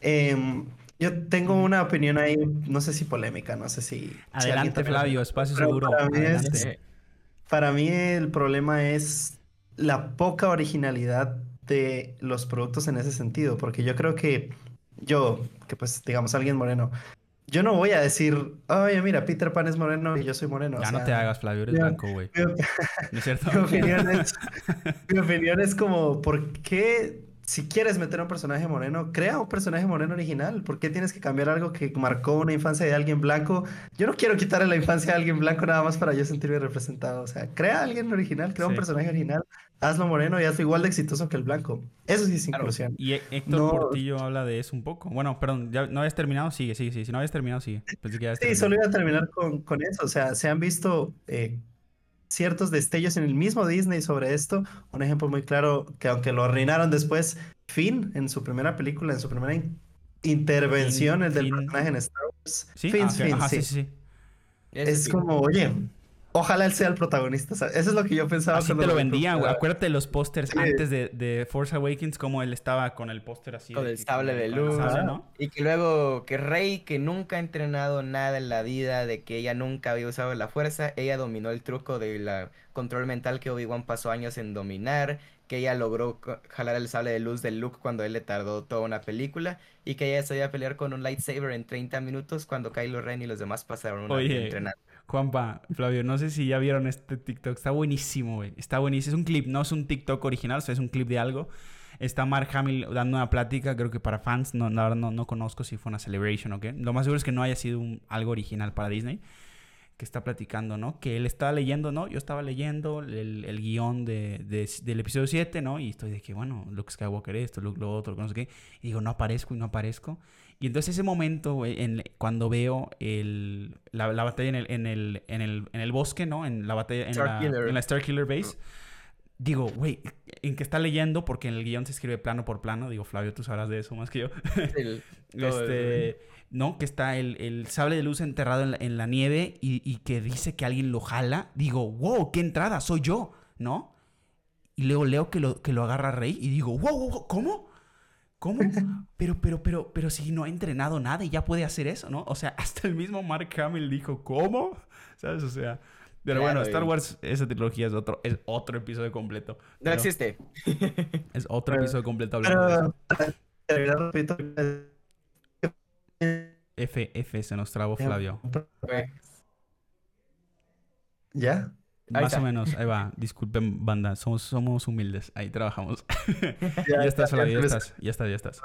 Em, yo tengo una opinión ahí, no sé si polémica, no sé si... Adelante, Flavio, espacio seguro. Para mí, el problema es la poca originalidad de los productos en ese sentido, porque yo creo que yo, que pues digamos alguien moreno, yo no voy a decir, oye, mira, Peter Pan es moreno y yo soy moreno. Ya no te hagas, Flavio, eres blanco, güey. ¿No es cierto? [laughs] opinión es, [laughs] mi opinión es como, ¿por qué si quieres meter a un personaje moreno, crea un personaje moreno original. ¿Por qué tienes que cambiar algo que marcó una infancia de alguien blanco? Yo no quiero quitarle la infancia a alguien blanco nada más para yo sentirme representado. O sea, crea a alguien original, crea un personaje original, hazlo moreno y hazlo igual de exitoso que el blanco. Eso sí es inclusión. Y Héctor Portillo habla de eso un poco. Bueno, perdón, ¿ya no habías terminado? Sigue, sigue, sigue. Si no habías terminado, sigue. sí, solo iba a terminar con, con, eso. O sea, se han visto... Eh, ciertos destellos en el mismo Disney sobre esto. Un ejemplo muy claro que aunque lo arruinaron después, Finn en su primera película, en su primera intervención, el del personaje en Star Wars. ¿Sí? Finn, ah, sí. sí, sí. Es como, oye, Ojalá él sea el protagonista. Eso es lo que yo pensaba. Así te lo vendían, güey. Acuérdate de los pósters antes de, de, Force Awakens, como él estaba con el póster así. Con el sable de luz. ¿no? Y que luego, que Rey, que nunca ha entrenado nada en la vida, de que ella nunca había usado la fuerza, ella dominó el truco del control mental que Obi-Wan pasó años en dominar, que ella logró jalar el sable de luz de Luke cuando él le tardó toda una película, y que ella sabía pelear con un lightsaber en 30 minutos cuando Kylo Ren y los demás pasaron una Oye, entrenando. Juanpa, Flavio, no sé si ya vieron este TikTok. Está buenísimo, güey. Está buenísimo. Es un clip, no es un TikTok original, o sea, es un clip de algo. Está Mark Hamill dando una plática, creo que para fans. No, no, no conozco si fue una celebration o qué. Lo más seguro es que no haya sido un, algo original para Disney que está platicando, ¿no? Que él estaba leyendo, ¿no? Yo estaba leyendo el, el guion de, del episodio 7, ¿no? Y estoy de que, bueno, Luke Skywalker esto, Luke lo otro, no sé qué. Y digo, no aparezco y no aparezco. Y entonces ese momento, en, cuando veo el, la, la, batalla en el, en, el, en, el, en el bosque, ¿no? En la batalla en, la, en la, Star Killer Base. Digo, güey, en que está leyendo, porque en el guion se escribe plano por plano. Digo, Flavio, tú sabrás de eso más que yo. [laughs] este... ¿no? Que está el, el, sable de luz enterrado en la, en la nieve y, y, que dice que alguien lo jala. Digo, wow, qué entrada, soy yo, ¿no? Y luego leo que lo, que lo agarra Rey y digo, wow, wow ¿cómo? ¿Cómo? Pero, pero, pero, pero si no ha entrenado nada y ya puede hacer eso, ¿no? O sea, [laughs] hasta el mismo Mark Hamill dijo, ¿cómo? ¿Sabes? O sea, pero bueno, Star Wars, esa trilogía es otro, es otro episodio completo. No existe. [laughs] Es otro episodio completo hablando de eso. F, F, se nos trabó Flavio. ¿Ya? Más o menos, ahí va. Disculpen, banda, somos, somos humildes, ahí trabajamos. [laughs] ya, estás, Flavio, ya estás, ya estás, ya estás.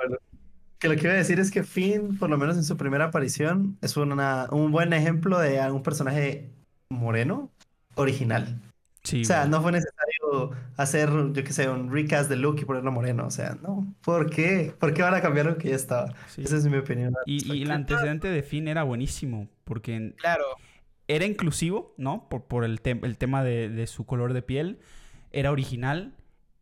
que lo que iba a decir es que Finn, por lo menos en su primera aparición, es una, un buen ejemplo de un personaje moreno original. Sí, o sea, no fue necesario hacer, yo qué sé, un recast de Luke y ponerlo moreno. O sea, no. ¿Por qué? ¿Por qué van a cambiar lo que ya estaba? Esa es mi opinión. Y, y el antecedente de Finn era buenísimo. Porque claro. Era inclusivo, ¿no? Por, por el, el tema de, de, su color de piel. Era original.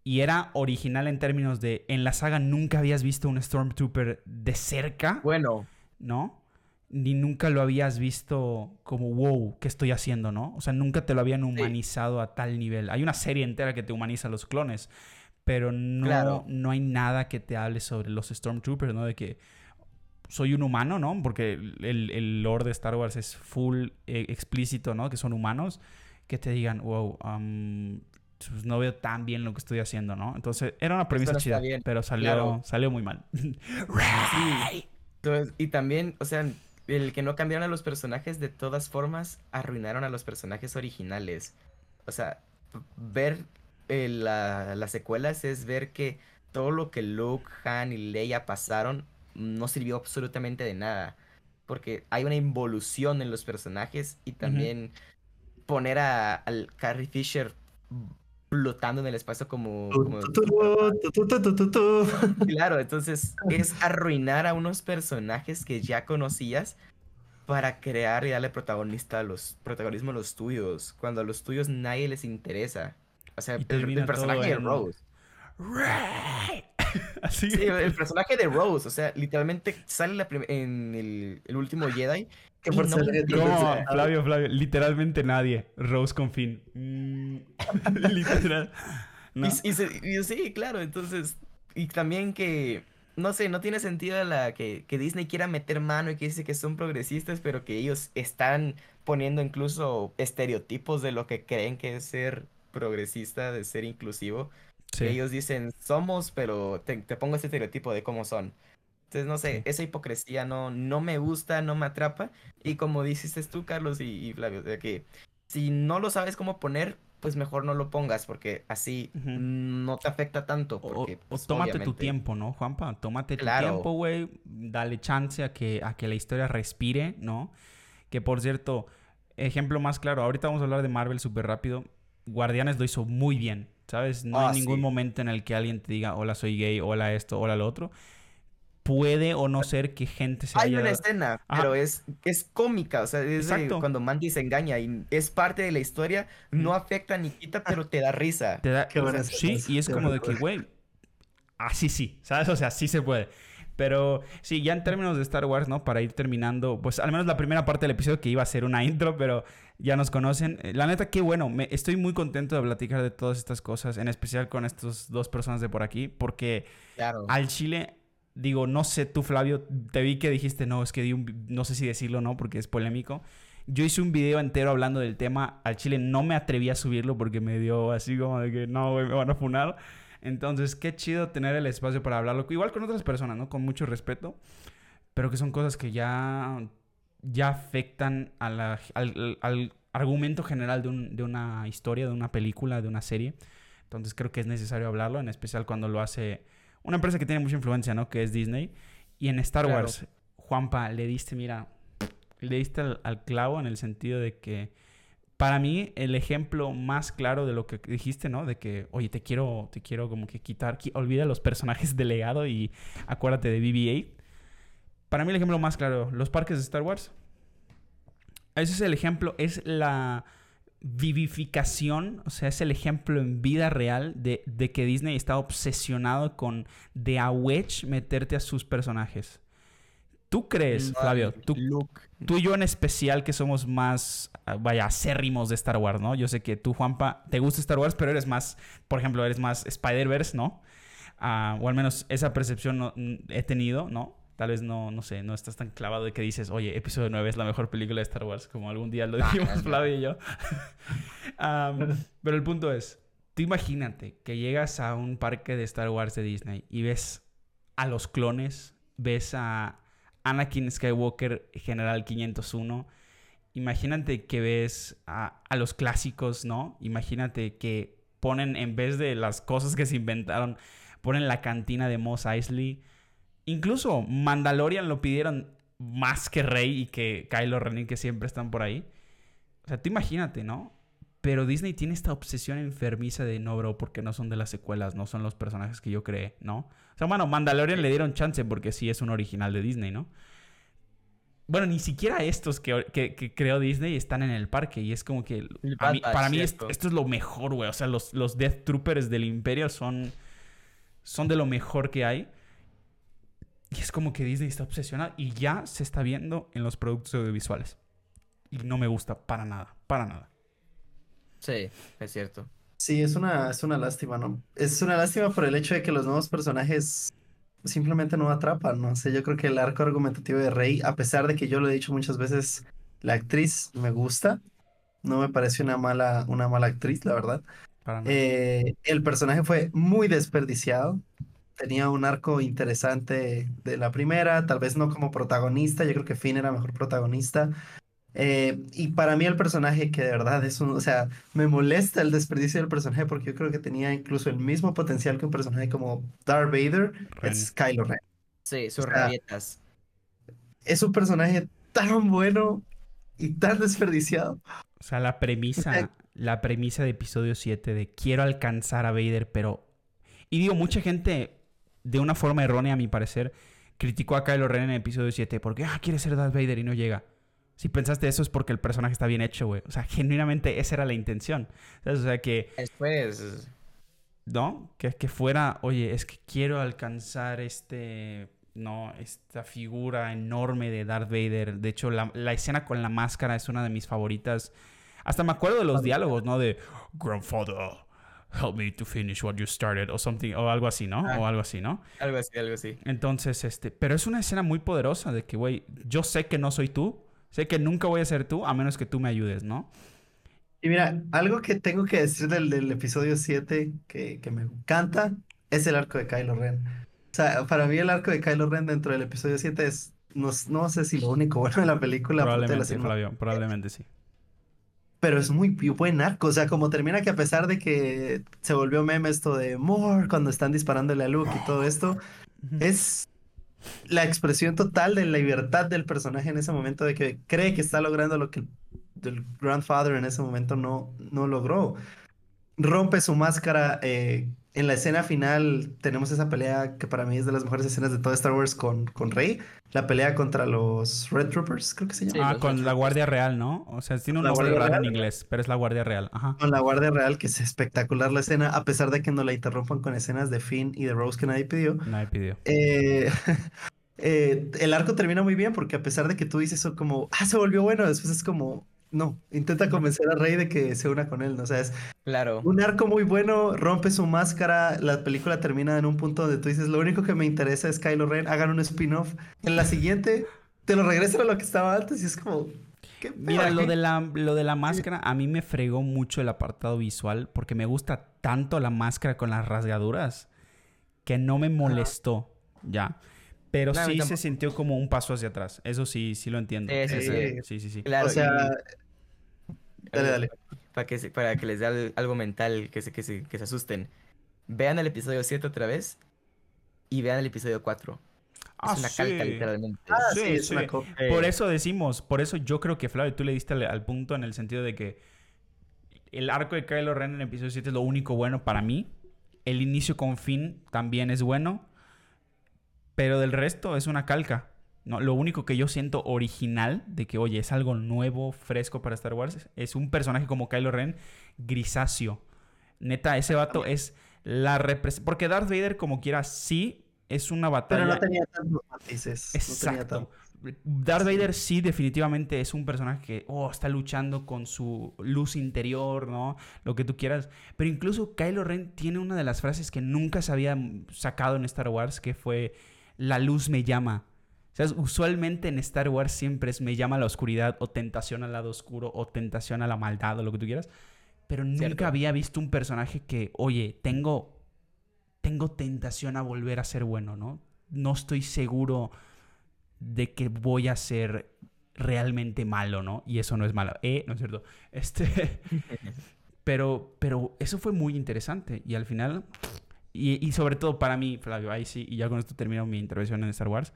Y era original en términos de. En la saga nunca habías visto un Stormtrooper de cerca. Bueno. ¿No? ni nunca lo habías visto como, wow, ¿qué estoy haciendo, no? O sea, nunca te lo habían humanizado a tal nivel. Hay una serie entera que te humaniza a los clones, pero no, no hay nada que te hable sobre los Stormtroopers, ¿no? De que soy un humano, ¿no? Porque el, el lore de Star Wars es full eh, explícito, ¿no? Que son humanos, que te digan, wow, um, pues no veo tan bien lo que estoy haciendo, ¿no? Entonces, era una premisa chida, bien, pero salió, claro. salió muy mal. [laughs] Sí. Entonces, y también, o sea, el que no cambiaron a los personajes, de todas formas, arruinaron a los personajes originales. O sea, ver eh, la- las secuelas es ver que todo lo que Luke, Han y Leia pasaron no sirvió absolutamente de nada. Porque hay una involución en los personajes y también poner a, al Carrie Fisher flotando en el espacio como... Claro, entonces es arruinar a unos personajes que ya conocías para crear y darle protagonista a los, protagonismo a los tuyos, cuando a los tuyos nadie les interesa. O sea, el, personaje de Rose. [laughs] Así. Sí, el personaje de Rose, o sea, literalmente sale la en el, el último Jedi. Que por no Flavio, Flavio, literalmente nadie. Rose con fin. Mm, [laughs] literal. No. Y, y se- y sí, claro, entonces, y también que, no sé, no tiene sentido la que, que Disney quiera meter mano y que dice que son progresistas, pero que ellos están poniendo incluso estereotipos de lo que creen que es ser progresista, de ser inclusivo. Sí. Ellos dicen, somos, pero te, te pongo este estereotipo de cómo son. Entonces, no sé, Sí. esa hipocresía no, no me gusta, no me atrapa. Y como dijiste tú, Carlos y, y Flavio, de que si no lo sabes cómo poner, pues mejor no lo pongas, porque así no te afecta tanto. O, Porque, o pues, tómate tu tiempo, ¿no, Juanpa? Tómate tu tiempo, güey. Dale chance a que, a que la historia respire, ¿no? Que por cierto, ejemplo más claro, ahorita vamos a hablar de Marvel súper rápido. Guardianes lo hizo muy bien, ¿sabes? No Ah, hay ningún sí. momento en el que alguien te diga, hola, soy gay, hola esto, hola lo otro. Puede o no ser que gente se Hay haya... una escena, Ajá. pero es, es cómica, o sea, es cuando Mandy se engaña y es parte de la historia, no afecta ni quita, pero te da risa. Te da- Qué buena sí, y es como de que, güey, así sí, ¿sabes? O sea, sí se puede. Pero sí, ya en términos de Star Wars, ¿no? Para ir terminando, pues al menos la primera parte del episodio que iba a ser una [laughs] intro, pero ya nos conocen. Eh, La neta, qué bueno, me, estoy muy contento de platicar de todas estas cosas, en especial con estas dos personas de por aquí, porque Claro. al Chile, digo, no sé tú, Flavio, te vi que dijiste, no, es que di un, no sé si decirlo o no, porque es polémico. Yo hice un video entero hablando del tema. Al Chile no me atreví a subirlo porque me dio así como de que no, güey, me van a funar. Entonces, qué chido tener el espacio para hablarlo. Igual con otras personas, ¿no? Con mucho respeto. Pero que son cosas que ya, ya afectan a la- al, al argumento general de, un- de una historia, de una película, de una serie. Entonces creo que es necesario hablarlo, en especial cuando lo hace una empresa que tiene mucha influencia, ¿no? Que es Disney. Y en Star Claro. Wars, Juanpa, le diste, mira, le diste al, al clavo en el sentido de que, para mí, el ejemplo más claro de lo que dijiste, ¿no? De que, oye, te quiero, te quiero como que quitar, qui- olvida los personajes de legado y acuérdate de BB-8. Para mí el ejemplo más claro, los parques de Star Wars. Ese es el ejemplo, es la vivificación, o sea, es el ejemplo en vida real de, de que Disney está obsesionado con de a wedge meterte a sus personajes. ¿Tú crees, No, Flavio? Tú, Luke. Tú y yo en especial que somos más, ah, vaya, acérrimos de Star Wars, ¿no? Yo sé que tú, Juanpa, te gusta Star Wars, pero eres más, por ejemplo, eres más Spider-Verse, ¿no? Ah, o al menos esa percepción no- he tenido, ¿no? Tal vez no, no sé, no estás tan clavado de que dices, oye, episodio 9 es la mejor película de Star Wars, como algún día lo Ah, dijimos. Flavio y yo. [laughs] Am, pero el punto es, tú imagínate que llegas a un parque de Star Wars de Disney y ves a los clones, ves a Anakin Skywalker General 501. Imagínate que ves a, los clásicos, ¿no? Imagínate que ponen, en vez de las cosas que se inventaron, ponen la cantina de Mos Eisley. Incluso Mandalorian lo pidieron más que Rey y que Kylo Ren que siempre están por ahí. O sea, tú imagínate, ¿no? Pero Disney tiene esta obsesión enfermiza de no, bro, porque no son de las secuelas, no son los personajes que yo creé, ¿no? O sea, bueno, Mandalorian le dieron chance porque sí es un original de Disney, ¿no? Bueno, ni siquiera estos que, que- que creó Disney están en el parque y es como que a mí- para mí esto es lo mejor, güey. O sea, los, los Death Troopers del Imperio son, son de lo mejor que hay. Y es como que Disney está obsesionado y ya se está viendo en los productos audiovisuales. Y no me gusta para nada, para nada. Sí, es cierto. Sí, es una, es una lástima, ¿no? Es una lástima por el hecho de que los nuevos personajes simplemente no atrapa, no sé, yo creo que el arco argumentativo de Rey, a pesar de que yo lo he dicho muchas veces, la actriz me gusta, no me parece una mala, una mala actriz, la verdad. Eh, el personaje fue muy desperdiciado, tenía un arco interesante de la primera, tal vez no como protagonista, yo creo que Finn era mejor protagonista. Eh, y para mí el personaje que de verdad es un, o sea, me molesta el desperdicio del personaje porque yo creo que tenía incluso el mismo potencial que un personaje como Darth Vader, es Kylo Ren. Sí, sus rabietas. Es un personaje tan bueno y tan desperdiciado. O sea, la premisa, la premisa de episodio 7 de quiero alcanzar a Vader, pero... Y digo, mucha gente, de una forma errónea a mi parecer, criticó a Kylo Ren en el episodio 7 porque, ah, quiere ser Darth Vader y no llega. Si pensaste eso es porque el personaje está bien hecho, güey. O sea, genuinamente esa era la intención. O sea, que... Después... ¿No? Que, que fuera, oye, es que quiero alcanzar este... No, esta figura enorme de Darth Vader. De hecho, la, la escena con la máscara es una de mis favoritas. Hasta me acuerdo de los diálogos, ¿no? De Grandfather, help me to finish what you started o something o algo así, ¿no? Ah. o algo así, ¿no? Algo así, algo así. Entonces, este, pero es una escena muy poderosa de que, güey, yo sé que no soy tú, Sé que nunca voy a ser tú a menos que tú me ayudes, ¿no? Y mira, algo que tengo que decir del, del episodio 7 que, que, me encanta es el arco de Kylo Ren. O sea, para mí el arco de Kylo Ren dentro del episodio 7 es, no, no sé si lo único [laughs] bueno de la película. Probablemente, la Flavio, probablemente sí. Pero es muy buen arco, o sea, como termina que a pesar de que se volvió meme esto de More cuando están disparándole a Luke y todo esto, es la expresión total de la libertad del personaje en ese momento, de que cree que está logrando lo que el, Grandfather en ese momento no, no logró. Rompe su máscara. Eh, en la escena final tenemos esa pelea que para mí es de las mejores escenas de todo Star Wars con, con Rey. La pelea contra los Red Troopers, creo que se llama. ah, con la Guardia Real, ¿no? O sea, tiene un nombre raro en inglés, pero es la Guardia Real. Ajá. Con la Guardia Real, que es espectacular la escena, a pesar de que no la interrumpan con escenas de Finn y de Rose que nadie pidió. Nadie pidió. Eh, [laughs] eh, el arco termina muy bien porque a pesar de que tú dices eso como, ah, se volvió bueno, después es como, no, intenta convencer a Rey de que se una con él, ¿no? O sea, es claro. un arco muy bueno, rompe su máscara, la película termina en un punto donde tú dices, lo único que me interesa es Kylo Ren, hagan un spin-off. En la siguiente, te lo regresan a lo que estaba antes y es como... Mira, lo de, la, lo de la máscara, a mí me fregó mucho el apartado visual porque me gusta tanto la máscara con las rasgaduras que no me molestó, ¿ya? Pero sí se sintió como un paso hacia atrás. Eso sí, sí lo entiendo. Sí, sí, sí. sí, Claro, o sea... Dale, dale. Para que, para que les dé algo mental, que se, que, se, que se asusten. Vean el episodio 7 otra vez y vean el episodio 4. Ah, es una calca, literalmente. Ah, sí, es una Por eso decimos, por eso yo creo que, Flavio, tú le diste al, punto en el sentido de que el arco de Kylo Ren en el episodio 7 es lo único bueno para mí. El inicio con Finn también es bueno. Pero del resto es una calca. No, lo único que yo siento original de que, oye, es algo nuevo, fresco para Star Wars, es un personaje como Kylo Ren, grisáceo. Neta, ese vato es la representación. Porque Darth Vader, como quiera, sí es una batalla. Pero no tenía tantos matices. Exacto. Darth Vader sí definitivamente es un personaje que oh, está luchando con su luz interior, ¿no? Lo que tú quieras. Pero incluso Kylo Ren tiene una de las frases que nunca se había sacado en Star Wars, que fue la luz me llama. Sea, usualmente en Star Wars siempre es me llama la oscuridad o tentación al lado oscuro o tentación a la maldad o lo que tú quieras. Pero nunca había visto un personaje que, oye, tengo, tengo tentación a volver a ser bueno, ¿no? No estoy seguro de que voy a ser realmente malo, ¿no? Y eso no es malo. Eh, no es cierto. [laughs] Este... pero, pero eso fue muy interesante. Y al final y, sobre todo para mí, Flavio, ahí sí, y ya con esto termino mi intervención en Star Wars.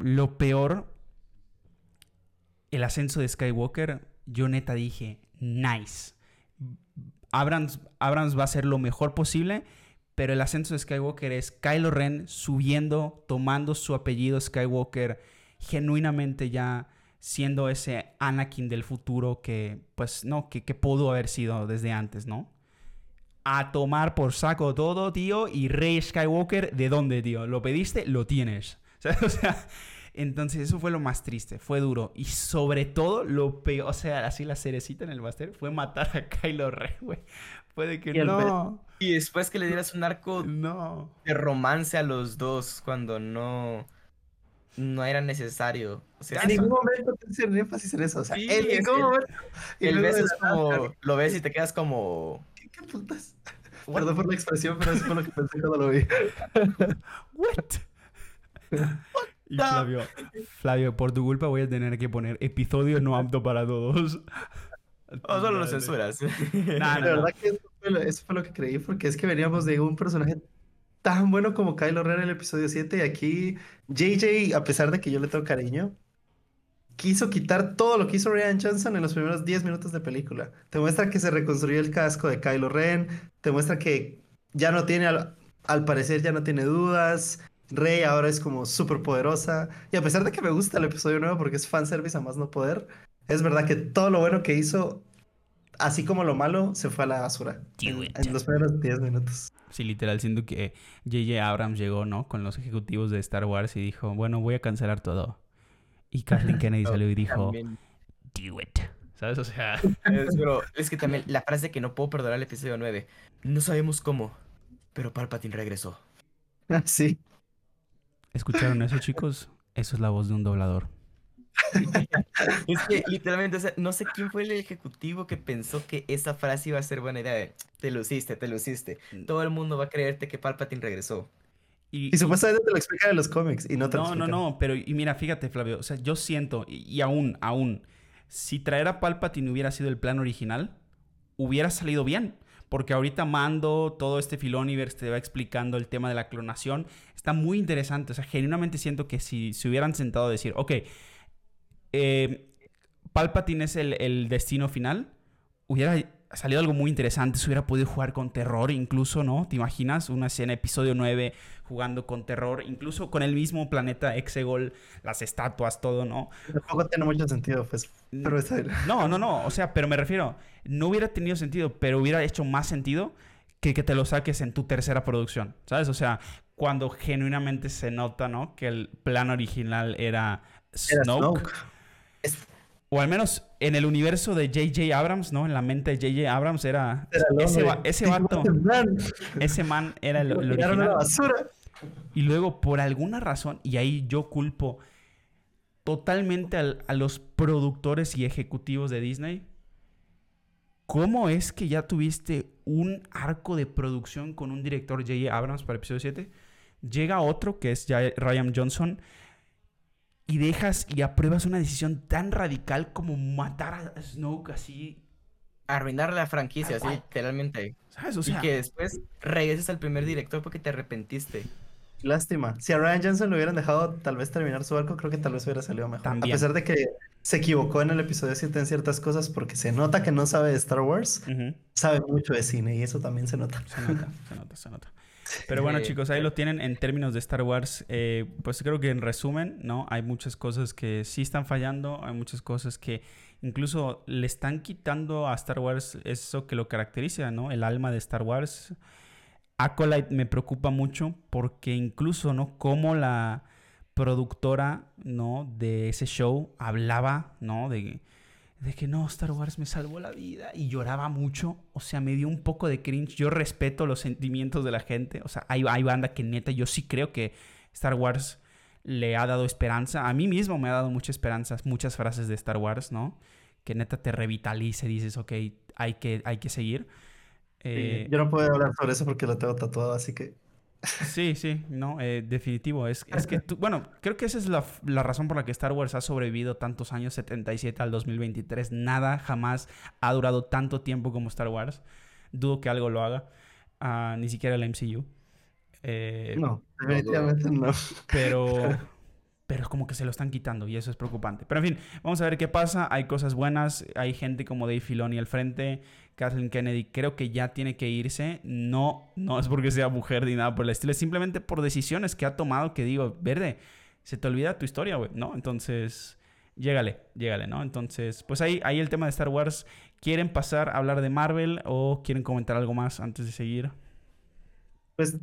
Lo peor, el ascenso de Skywalker, yo neta dije, nice. Abrams, Abrams va a hacer lo mejor posible, pero el ascenso de Skywalker es Kylo Ren subiendo, tomando su apellido Skywalker, genuinamente ya siendo ese Anakin del futuro que, pues, no, que, que pudo haber sido desde antes, ¿no? a tomar por saco todo, tío. Y Rey Skywalker, ¿de dónde, tío? ¿Lo pediste? Lo tienes. [laughs] O sea, entonces eso fue lo más triste, fue duro. Y sobre todo, lo peor, o sea, así la cerecita en el máster fue matar a Kylo Ren, güey. Puede que Y no. Y después que le dieras un arco No. de romance a los dos cuando no, no era necesario. O sea, En ningún momento te hacen énfasis en eso. O sea, Sí, en ningún momento. El beso es como, lo ves y te quedas como... ¿Qué, qué putas? Perdón por la expresión, pero eso fue lo que pensé cuando lo vi. [laughs] What? [laughs] Y Flavio, Flavio, por tu culpa voy a tener que poner episodio no apto para todos. [laughs] O solo lo censuras. [laughs] Nah, no, no. verdad que eso fue, lo, eso fue lo que creí, porque es que veníamos de un personaje tan bueno como Kylo Ren en el episodio 7 y aquí JJ, a pesar de que yo le tengo cariño, quiso quitar todo lo que hizo Ryan Johnson en los primeros 10 minutos de película. Te muestra que se reconstruyó el casco de Kylo Ren, te muestra que ya no tiene, al, al parecer ya no tiene dudas. Rey ahora es como súper poderosa. Y a pesar de que me gusta el episodio nuevo porque es fanservice a más no poder, es verdad que todo lo bueno que hizo, así como lo malo, se fue a la basura. En, Do it. en los primeros 10 minutos. Sí, literal, siento que J.J. Abrams llegó, ¿no? Con los ejecutivos de Star Wars y dijo, bueno, voy a cancelar todo. Y Kathleen [laughs] Kennedy salió y dijo, También. do it. ¿Sabes? O sea, Es, pero es que también la frase que no puedo perdonar el episodio 9. No sabemos cómo, pero Palpatine regresó. [laughs] Sí. ¿Escucharon eso, chicos? Eso es la voz de un doblador. [laughs] Es que literalmente, o sea, no sé quién fue el ejecutivo que pensó que esa frase iba a ser buena idea. Te luciste, te luciste. Todo el mundo va a creerte que Palpatine regresó. Y, Y supuestamente te lo explican en los cómics y no te lo No, no, no, pero y mira, fíjate, Flavio, o sea, yo siento, y, y aún, aún, si traer a Palpatine hubiera sido el plan original, hubiera salido bien. Porque ahorita Mando, todo este Filoniverse te va explicando el tema de la clonación. Está muy interesante. O sea, genuinamente siento que si se hubieran sentado a decir, ok, eh, Palpatine es el, el destino final, hubiera salido algo muy interesante. Se hubiera podido jugar con terror, incluso, ¿no? ¿Te imaginas? Una escena, episodio 9, jugando con terror, incluso con el mismo planeta Exegol, las estatuas, todo, ¿no? Tampoco tiene mucho sentido, pues. Pero. No, no, no. O sea, pero me refiero, no hubiera tenido sentido, pero hubiera hecho más sentido que que te lo saques en tu tercera producción, ¿sabes? O sea, cuando genuinamente se nota, ¿no? Que el plan original era Era Snoke. Snoke. O al menos en el universo de J.J. Abrams, ¿no? En la mente de J.J. Abrams era... Ese, va- ese vato, man. ese man era el, Lo el a la original. basura. Y luego, por alguna razón, y ahí yo culpo totalmente al- a los productores y ejecutivos de Disney, ¿cómo es que ya tuviste un arco de producción con un director J.J. Abrams para episodio 7? Llega otro, que es ya Ryan Johnson, y dejas y apruebas una decisión tan radical como matar a Snoke así, Arruinar la franquicia, así, literalmente. ¿sabes? O y sea, que después regreses al primer director porque te arrepentiste. Lástima. Si a Ryan Johnson lo hubieran dejado tal vez terminar su arco, creo que tal vez hubiera salido mejor. También. A pesar de que se equivocó en el episodio 7 en ciertas cosas porque se nota que no sabe de Star Wars, sabe mucho de cine y eso también se nota. Se nota, se nota, se nota. Pero bueno, chicos, ahí lo tienen en términos de Star Wars. Eh, pues creo que en resumen, ¿no? Hay muchas cosas que sí están fallando, hay muchas cosas que incluso le están quitando a Star Wars eso que lo caracteriza, ¿no? El alma de Star Wars. Acolyte me preocupa mucho porque incluso, ¿no? Como la productora, ¿no? De ese show hablaba, ¿no? De, de que no, Star Wars me salvó la vida y lloraba mucho. O sea, me dio un poco de cringe. Yo respeto los sentimientos de la gente. O sea, hay, hay banda que neta, yo sí creo que Star Wars le ha dado esperanza. A mí mismo me ha dado mucha esperanza, muchas frases de Star Wars, ¿no? Que neta te revitaliza y dices, ok, hay que, hay que seguir. Eh, Yo no puedo hablar sobre eso porque lo tengo tatuado, así que Sí, sí, no, eh, definitivo. Es, es que, tú- bueno, creo que esa es la, la razón por la que Star Wars ha sobrevivido tantos años, 77 al 2023. Nada jamás ha durado tanto tiempo como Star Wars. Dudo que algo lo haga. Ah, ni siquiera el MCU. Eh, no, definitivamente no. pero, [laughs] pero es como que se lo están quitando y eso es preocupante. Pero en fin, vamos a ver qué pasa. Hay cosas buenas, hay gente como Dave Filoni al frente. Kathleen Kennedy creo que ya tiene que irse. No, no es porque sea mujer ni nada por el estilo, es simplemente por decisiones que ha tomado que digo, verde, se te olvida tu historia, güey, ¿no? Entonces, llégale, llégale, ¿no? Entonces, pues ahí, ahí el tema de Star Wars. ¿Quieren pasar a hablar de Marvel o quieren comentar algo más antes de seguir? Pues,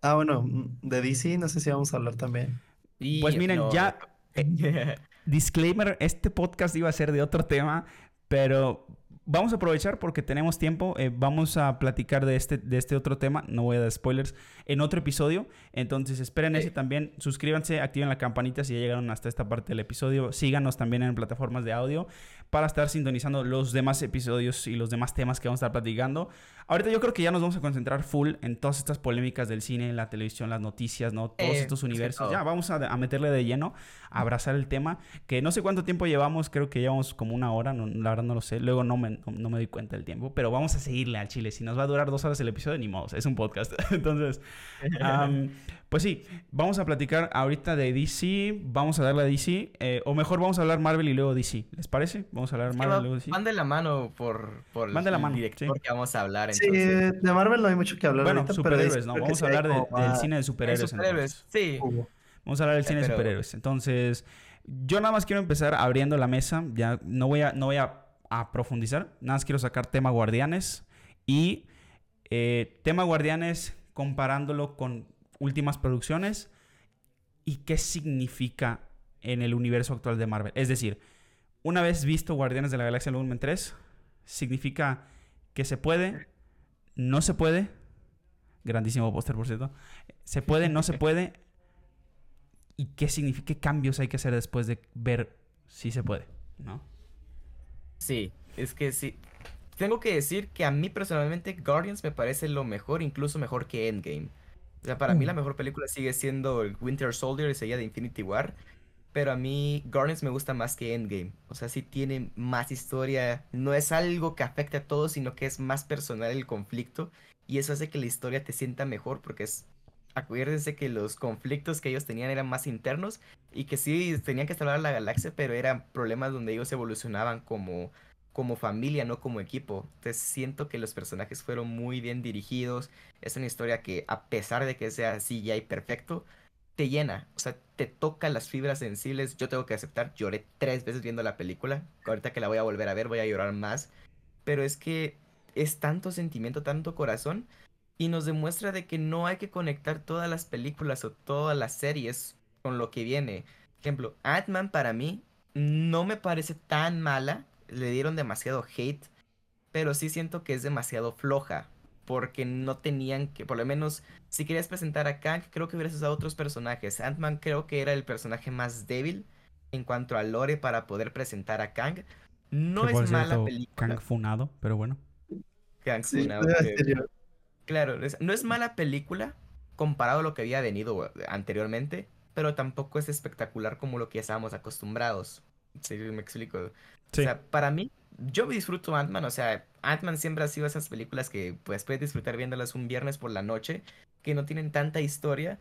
ah, bueno, de DC no sé si vamos a hablar también. Y Pues miren, no, ya [laughs] Disclaimer, este podcast iba a ser de otro tema, pero vamos a aprovechar porque tenemos tiempo. eh, vamos a platicar de este, de este otro tema. No voy a dar spoilers en otro episodio. Entonces esperen ese también. Suscríbanse, activen la campanita si ya llegaron hasta esta parte del episodio. Síganos también en plataformas de audio para estar sintonizando los demás episodios y los demás temas que vamos a estar platicando. Ahorita yo creo que ya nos vamos a concentrar full en todas estas polémicas del cine, la televisión, las noticias, ¿no? Todos Eh, estos es que universos. Ya vamos a, a meterle de lleno, a abrazar el tema. Que no sé cuánto tiempo llevamos, creo que llevamos como una hora, no- la verdad no lo sé. Luego no me, no, no me doy cuenta del tiempo, pero vamos a seguirle al chile. Si nos va a durar dos horas el episodio, ni modo, es un podcast. [laughs] Entonces, am, pues sí, vamos a platicar ahorita de DC, vamos a darle a DC, eh, o mejor vamos a hablar Marvel y luego DC. ¿Les parece? Vamos a hablar Marvel y luego DC. van de la mano por, por Van de la mano, director sí. que vamos a hablar. Sí, de Marvel no hay mucho que hablar Bueno, ahorita, superhéroes, ¿no? Vamos a hablar de- como del cine de superhéroes. superhéroes, sí. Vamos a hablar del cine de pero- superhéroes. Entonces, yo nada más quiero empezar abriendo la mesa. Ya no voy a, no voy a, a profundizar. Nada más quiero sacar tema Guardianes. Y eh, tema Guardianes comparándolo con últimas producciones. Y qué significa en el universo actual de Marvel. Es decir, una vez visto Guardianes de la Galaxia Volumen 3, significa que se puede, no se puede. Grandísimo póster, por cierto. Se puede, no se [laughs] puede. ¿Y qué significa? ¿Qué cambios hay que hacer después de ver si se puede? ¿No? Sí, es que sí. Tengo que decir que a mí personalmente Guardians me parece lo mejor, incluso mejor que Endgame. O sea, para mí la mejor película sigue siendo el Winter Soldier y seguida de Infinity War. Pero a mí Guardians me gusta más que Endgame. O sea, sí tiene más historia. No es algo que afecte a todos, sino que es más personal el conflicto. Y eso hace que la historia te sienta mejor porque es... Acuérdense que los conflictos que ellos tenían eran más internos y que sí tenían que salvar a la galaxia, pero eran problemas donde ellos evolucionaban como, como familia, no como equipo. Entonces siento que los personajes fueron muy bien dirigidos. Es una historia que a pesar de que sea así ya y perfecto, te llena. O sea, te toca las fibras sensibles. Yo tengo que aceptar, lloré tres veces viendo la película. Ahorita que la voy a volver a ver voy a llorar más. Pero es que es tanto sentimiento, tanto corazón. Y nos demuestra de que no hay que conectar todas las películas o todas las series con lo que viene. Ejemplo, Ant-Man para mí no me parece tan mala. Le dieron demasiado hate. Pero sí siento que es demasiado floja. Porque no tenían que, por lo menos, si querías presentar a Kang, creo que hubieras usado otros personajes. Ant-Man creo que era el personaje más débil en cuanto a lore para poder presentar a Kang. No es mala película. Kang funado, pero bueno. Kang Sí, yo. Claro, es- no es mala película comparado a lo que había venido eh, anteriormente, pero tampoco es espectacular como lo que ya estábamos acostumbrados. Sí, me explico. Sí. O sea, para mí, yo disfruto Ant-Man, o sea, Ant-Man siempre ha sido esas películas que pues puedes disfrutar viéndolas un viernes por la noche, que no tienen tanta historia,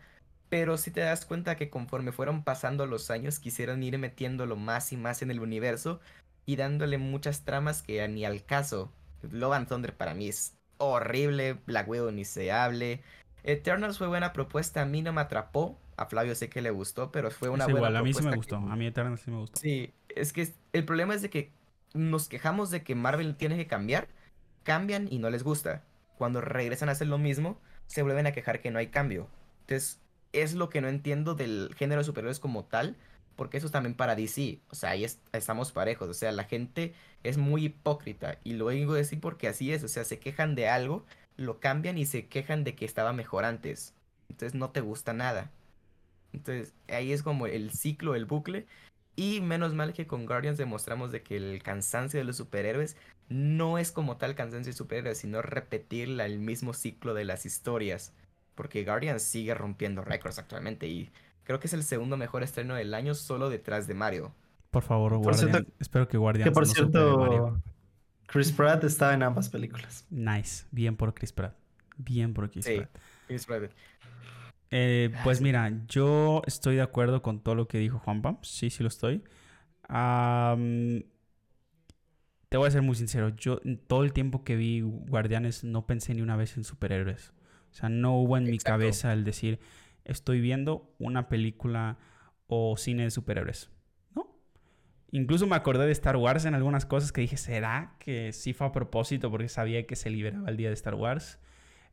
pero si te das cuenta que conforme fueron pasando los años quisieron ir metiéndolo más y más en el universo y dándole muchas tramas que ni al caso. Love and Thunder para mí es horrible, Black Widow ni se hable. Eternals fue buena propuesta, a mí no me atrapó, a Flavio sé que le gustó, pero fue una es buena igual, a mí sí me gustó. que- A mí Eternal sí me gustó. Sí, es que el problema es de que nos quejamos de que Marvel tiene que cambiar, cambian y no les gusta. Cuando regresan a hacer lo mismo, se vuelven a quejar que no hay cambio. Entonces, es lo que no entiendo del género de superhéroes como tal, porque eso es también para DC. O sea, ahí es- estamos parejos. O sea, la gente es muy hipócrita. Y lo digo así porque así es. O sea, se quejan de algo, lo cambian y se quejan de que estaba mejor antes. Entonces no te gusta nada. Entonces, ahí es como el ciclo, el bucle. Y menos mal que con Guardians demostramos de que el cansancio de los superhéroes no es como tal cansancio de superhéroes, sino repetir la- el mismo ciclo de las historias. Porque Guardians sigue rompiendo récords actualmente y creo que es el segundo mejor estreno del año solo detrás de Mario. Por favor, Por Guardian. cierto- Espero que Guardian Que por cierto, Chris Pratt estaba en ambas películas. Nice. Bien por Chris Pratt. Bien por Chris Sí. Pratt. Chris Pratt. Eh, pues mira, yo estoy de acuerdo con todo lo que dijo Juanpa. Sí, sí lo estoy. Am, te voy a ser muy sincero. Yo todo el tiempo que vi Guardianes no pensé ni una vez en superhéroes. O sea, no hubo en mi Exacto. cabeza el decir, estoy viendo una película o cine de superhéroes. No. Incluso me acordé de Star Wars en algunas cosas que dije, ¿será que sí fue a propósito porque sabía que se liberaba el día de Star Wars?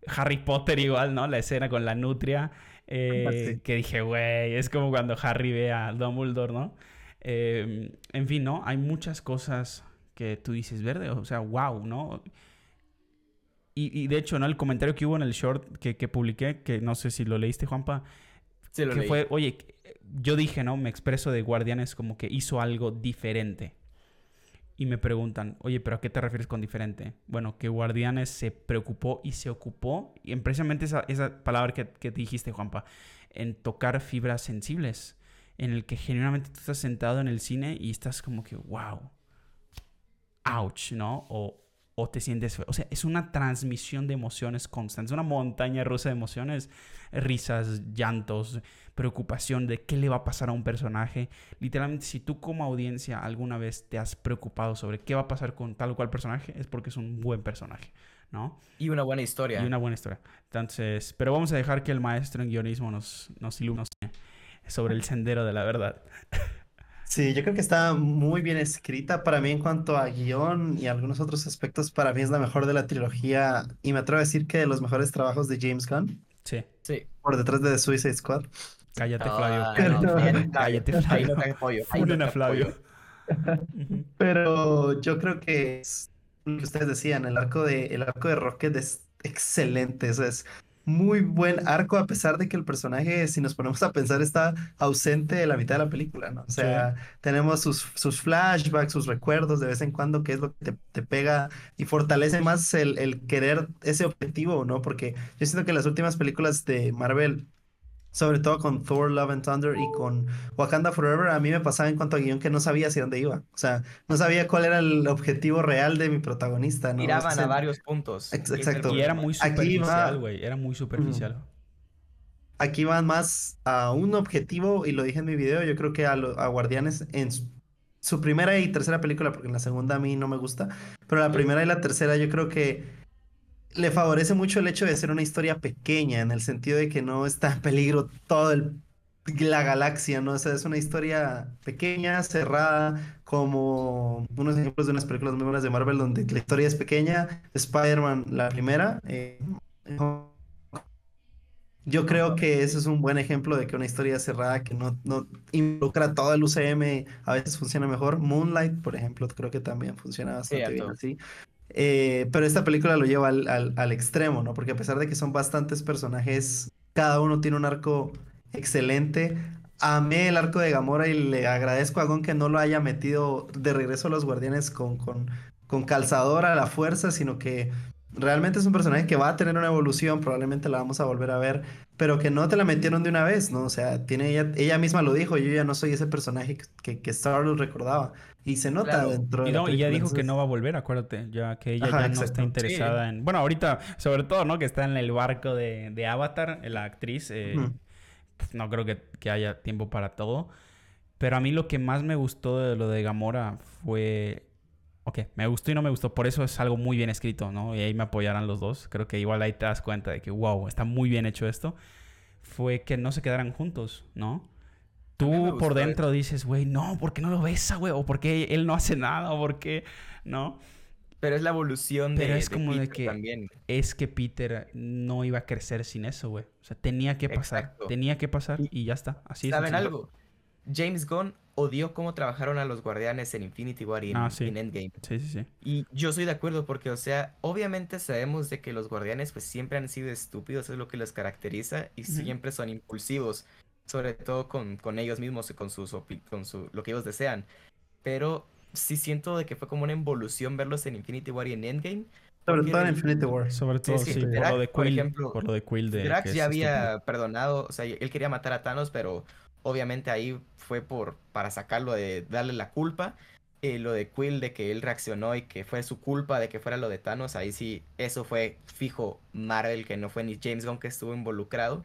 Harry Potter igual, ¿no? La escena con la nutria. eh, Sí. Que dije, güey, es como cuando Harry ve a Dumbledore, ¿no? Eh, en fin, ¿no? Hay muchas cosas que tú dices, verde, o sea, wow, ¿no? Y, y de hecho, ¿no? El comentario que hubo en el short que, que publiqué, que no sé si lo leíste, Juanpa, Sí, lo que leí. fue, oye, yo dije, ¿no? Me expreso de Guardianes como que hizo algo diferente. Y me preguntan, oye, ¿pero a qué te refieres con diferente? Bueno, que Guardianes se preocupó y se ocupó, y en precisamente esa, esa palabra que, que dijiste, Juanpa, en tocar fibras sensibles, en el que genuinamente tú estás sentado en el cine y estás como que, wow, ouch, ¿no? O, o te sientes feo. O sea, es una transmisión de emociones constantes, una montaña rusa de emociones, risas, llantos, preocupación de qué le va a pasar a un personaje. Literalmente, si tú como audiencia alguna vez te has preocupado sobre qué va a pasar con tal o cual personaje, es porque es un buen personaje, ¿no? Y una buena historia. Y una buena historia. Entonces, pero vamos a dejar que el maestro en guionismo nos, nos ilumine sobre el sendero de la verdad. [laughs] Sí, yo creo que está muy bien escrita. Para mí, en cuanto a guion y algunos otros aspectos, para mí es la mejor de la trilogía. Y me atrevo a decir que de los mejores trabajos de James Gunn, Sí, Sí. por detrás de The Suicide Squad. Cállate, Ah, Flavio. no, Cállate, Ahí Flavio. ahí Funen te a Flavio. Pero yo creo que es lo que ustedes decían, el arco de, el arco de Rocket es excelente. O sea, es muy buen arco, a pesar de que el personaje, si nos ponemos a pensar, está ausente de la mitad de la película, ¿no? O sea, tenemos sus, sus flashbacks, sus recuerdos de vez en cuando, que es lo que te, te pega y fortalece más el, el querer ese objetivo, ¿no? Porque yo siento que las últimas películas de Marvel. Sobre todo con Thor, Love and Thunder y con Wakanda Forever, a mí me pasaba en cuanto a guion que no sabía hacia dónde iba. O sea, no sabía cuál era el objetivo real de mi protagonista, ¿no? Miraban a varios puntos. Ex- exacto. Y era muy Aquí superficial, güey. Era muy superficial. Aquí van más a un objetivo, y lo dije en mi video, yo creo que a, lo- a Guardianes en su, su primera y tercera película, porque en la segunda a mí no me gusta, pero la primera y la tercera yo creo que le favorece mucho el hecho de ser una historia pequeña, en el sentido de que no está en peligro todo el la galaxia, ¿no? O sea, es una historia pequeña, cerrada, como unos ejemplos de unas películas muy buenas de Marvel donde la historia es pequeña. Spider-Man, la primera. eh, yo creo que ese es un buen ejemplo de que una historia cerrada que no, no involucra todo el UCM a veces funciona mejor. Moonlight, por ejemplo, creo que también funciona bastante bien así. Eh, pero esta película lo lleva al, al- al extremo, ¿no? Porque a pesar de que son bastantes personajes, cada uno tiene un arco excelente. Amé el arco de Gamora y le agradezco a Gon que no lo haya metido de regreso a los Guardianes con, con, con calzador a la fuerza, sino que realmente es un personaje que va a tener una evolución, probablemente la vamos a volver a ver, pero que no te la metieron de una vez, ¿no? O sea, tiene ella, ella misma lo dijo, yo ya no soy ese personaje que, que, Star-Lord recordaba. Y se nota Claro. dentro de Y, la y ya dijo que no va a volver, acuérdate. Ya que ella Ajá, ya no está Sí. interesada en. Bueno, ahorita, sobre todo, ¿no? Que está en el barco de, de Avatar, la actriz. eh, no creo que, que haya tiempo para todo. Pero a mí lo que más me gustó de lo de Gamora fue. Ok, me gustó y no me gustó. Por eso es algo muy bien escrito, ¿no? Y ahí me apoyarán los dos. Creo que igual ahí te das cuenta de que, wow, está muy bien hecho esto. Fue que no se quedaran juntos, ¿no? Tú por dentro dices, güey, no, ¿por qué no lo besa, güey? O ¿por qué él no hace nada? ¿O por qué no? Pero es la evolución de, Pero es como de Peter que- también. Es que Peter no iba a crecer sin eso, güey. O sea, tenía que pasar. Exacto. Tenía que pasar Y- ya está. Así es. ¿Saben algo? James Gunn odió cómo trabajaron a los guardianes en Infinity War y en, Ah, sí. en Endgame. Sí, sí, sí. Y yo estoy de acuerdo porque, o sea, obviamente sabemos de que los guardianes pues siempre han sido estúpidos, es lo que los caracteriza y siempre son impulsivos, sobre todo con, con ellos mismos y con, sus, con su, lo que ellos desean. Pero sí siento de que fue como una involución verlos en Infinity War y en Endgame. Sobre todo en Infinity War. Sobre todo, sí. Por lo de por Quill. ejemplo, por lo de Quill de. Drax ya había estúpido. perdonado, o sea, él quería matar a Thanos, pero obviamente ahí fue por para sacarlo de darle la culpa. Eh, lo de Quill de que él reaccionó y que fue su culpa de que fuera lo de Thanos, ahí sí, eso fue fijo Marvel, que no fue ni James Gunn que estuvo involucrado.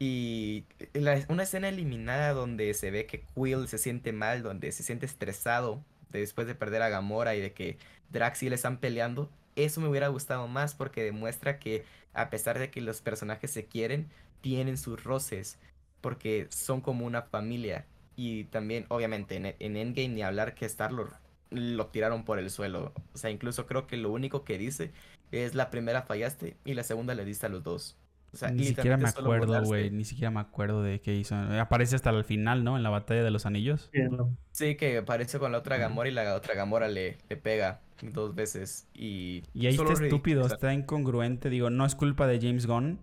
Y la- una escena eliminada donde se ve que Quill se siente mal, donde se siente estresado después de perder a Gamora y de que Drax y él están peleando, eso me hubiera gustado más porque demuestra que a pesar de que los personajes se quieren, tienen sus roces, porque son como una familia. Y también, obviamente, en, en Endgame ni hablar que Star-Lord lo tiraron por el suelo. O sea, incluso creo que lo único que dice es la primera fallaste y la segunda le diste a los dos. O sea, ni siquiera me acuerdo, güey. Ni siquiera me acuerdo de qué hizo. Aparece hasta el final, ¿no? En la batalla de los anillos. Sí, no. Sí, que aparece con la otra. Gamora y la otra Gamora le, le pega dos veces. Y, Y ahí está estúpido, está incongruente. Digo, no es culpa de James Gunn,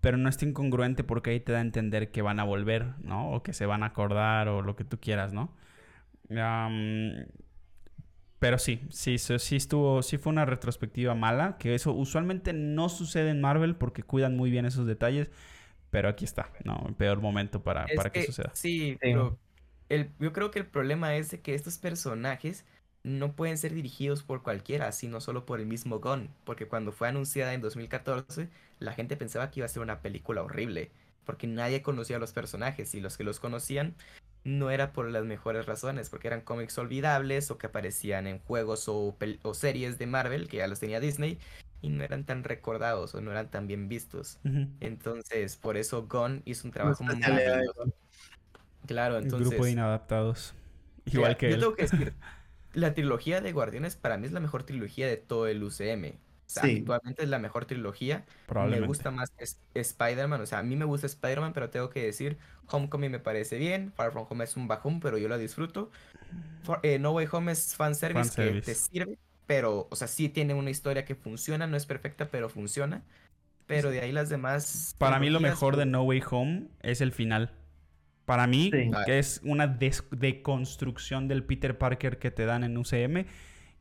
pero no está incongruente porque ahí te da a entender que van a volver, ¿no? O que se van a acordar o lo que tú quieras, ¿no? Pero sí, sí, sí, sí estuvo, sí fue una retrospectiva mala, que eso usualmente no sucede en Marvel porque cuidan muy bien esos detalles, pero aquí está, ¿no? El peor momento para, Es para que, que, suceda. Sí, pero el, yo creo que el problema es de que estos personajes no pueden ser dirigidos por cualquiera, sino solo por el mismo Gunn. Porque cuando fue anunciada en 2014, la gente pensaba que iba a ser una película horrible. Porque nadie conocía a los personajes y los que los conocían no era por las mejores razones, porque eran cómics olvidables o que aparecían en juegos o, o series de Marvel, que ya los tenía Disney, y no eran tan recordados o no eran tan bien vistos. Entonces, por eso Gunn hizo un trabajo de maravilloso. Claro, El entonces. grupo de inadaptados. Igual que yo él. tengo que decir, [laughs] la trilogía de Guardianes para mí es la mejor trilogía de todo el UCM. O sea, Sí. actualmente es la mejor trilogía. Me Probablemente. gusta más Spider-Man. O sea, a mí me gusta Spider-Man, pero tengo que decir, Homecoming me parece bien. Far From Home es un bajón, pero yo la disfruto. For- eh, no Way Home es fanservice, que Fanservice. te sirve. Pero, o sea, sí tiene una historia que funciona. No es perfecta, pero funciona. Pero de ahí las demás. Para mí lo mejor de pues, No Way Home es el final. Para mí, Sí. que es una deconstrucción del Peter Parker que te dan en UCM.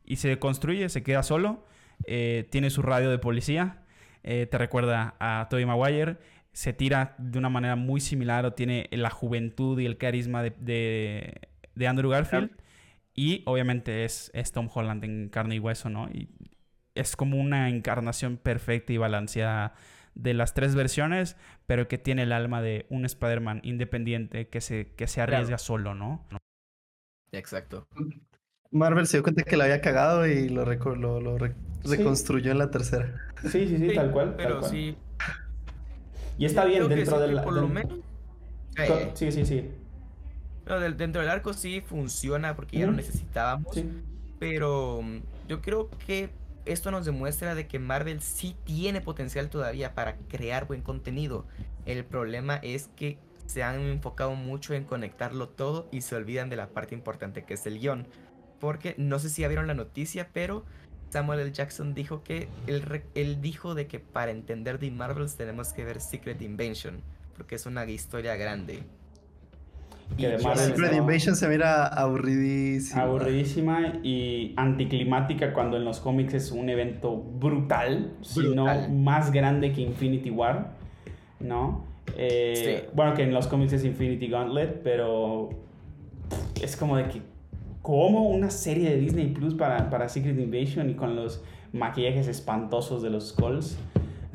Y se deconstruye, se queda solo. eh, tiene su radio de policía. eh, te recuerda a Tobey Maguire. Se tira de una manera muy similar o tiene la juventud y el carisma de, de- de Andrew Garfield. Y obviamente es, es Tom Holland en carne y hueso, ¿no? Y es como una encarnación perfecta y balanceada de las tres versiones, pero que tiene el alma de un Spider-Man independiente que se, que se arriesga solo, ¿no? Exacto. Marvel se dio cuenta que la había cagado y lo, reco- lo, lo re- Sí. reconstruyó en la tercera. Sí, sí, Sí, Pero sí. Y está bien dentro sí, de que la... Por lo del- menos. Eh, Sí, sí, sí. no, del- dentro del arco sí funciona porque ya lo necesitábamos. Sí. Pero mm, yo creo que esto nos demuestra de que Marvel sí tiene potencial todavía para crear buen contenido. El problema es que se han enfocado mucho en conectarlo todo y se olvidan de la parte importante que es el guion. Porque no sé si ya vieron la noticia, pero Samuel L. Jackson dijo que él, él dijo de que para entender The Marvels tenemos que ver Secret Invasion, porque es una historia grande. Que Secret Invasion se mira aburridísimo. Aburridísima y anticlimática cuando en los cómics es un evento brutal, sino Brutal. más grande que Infinity War, ¿no? Eh, Sí. Bueno, que en los cómics es Infinity Gauntlet, pero es como de que, ¿cómo una serie de Disney Plus para, para Secret Invasion y con los maquillajes espantosos de los Skrulls?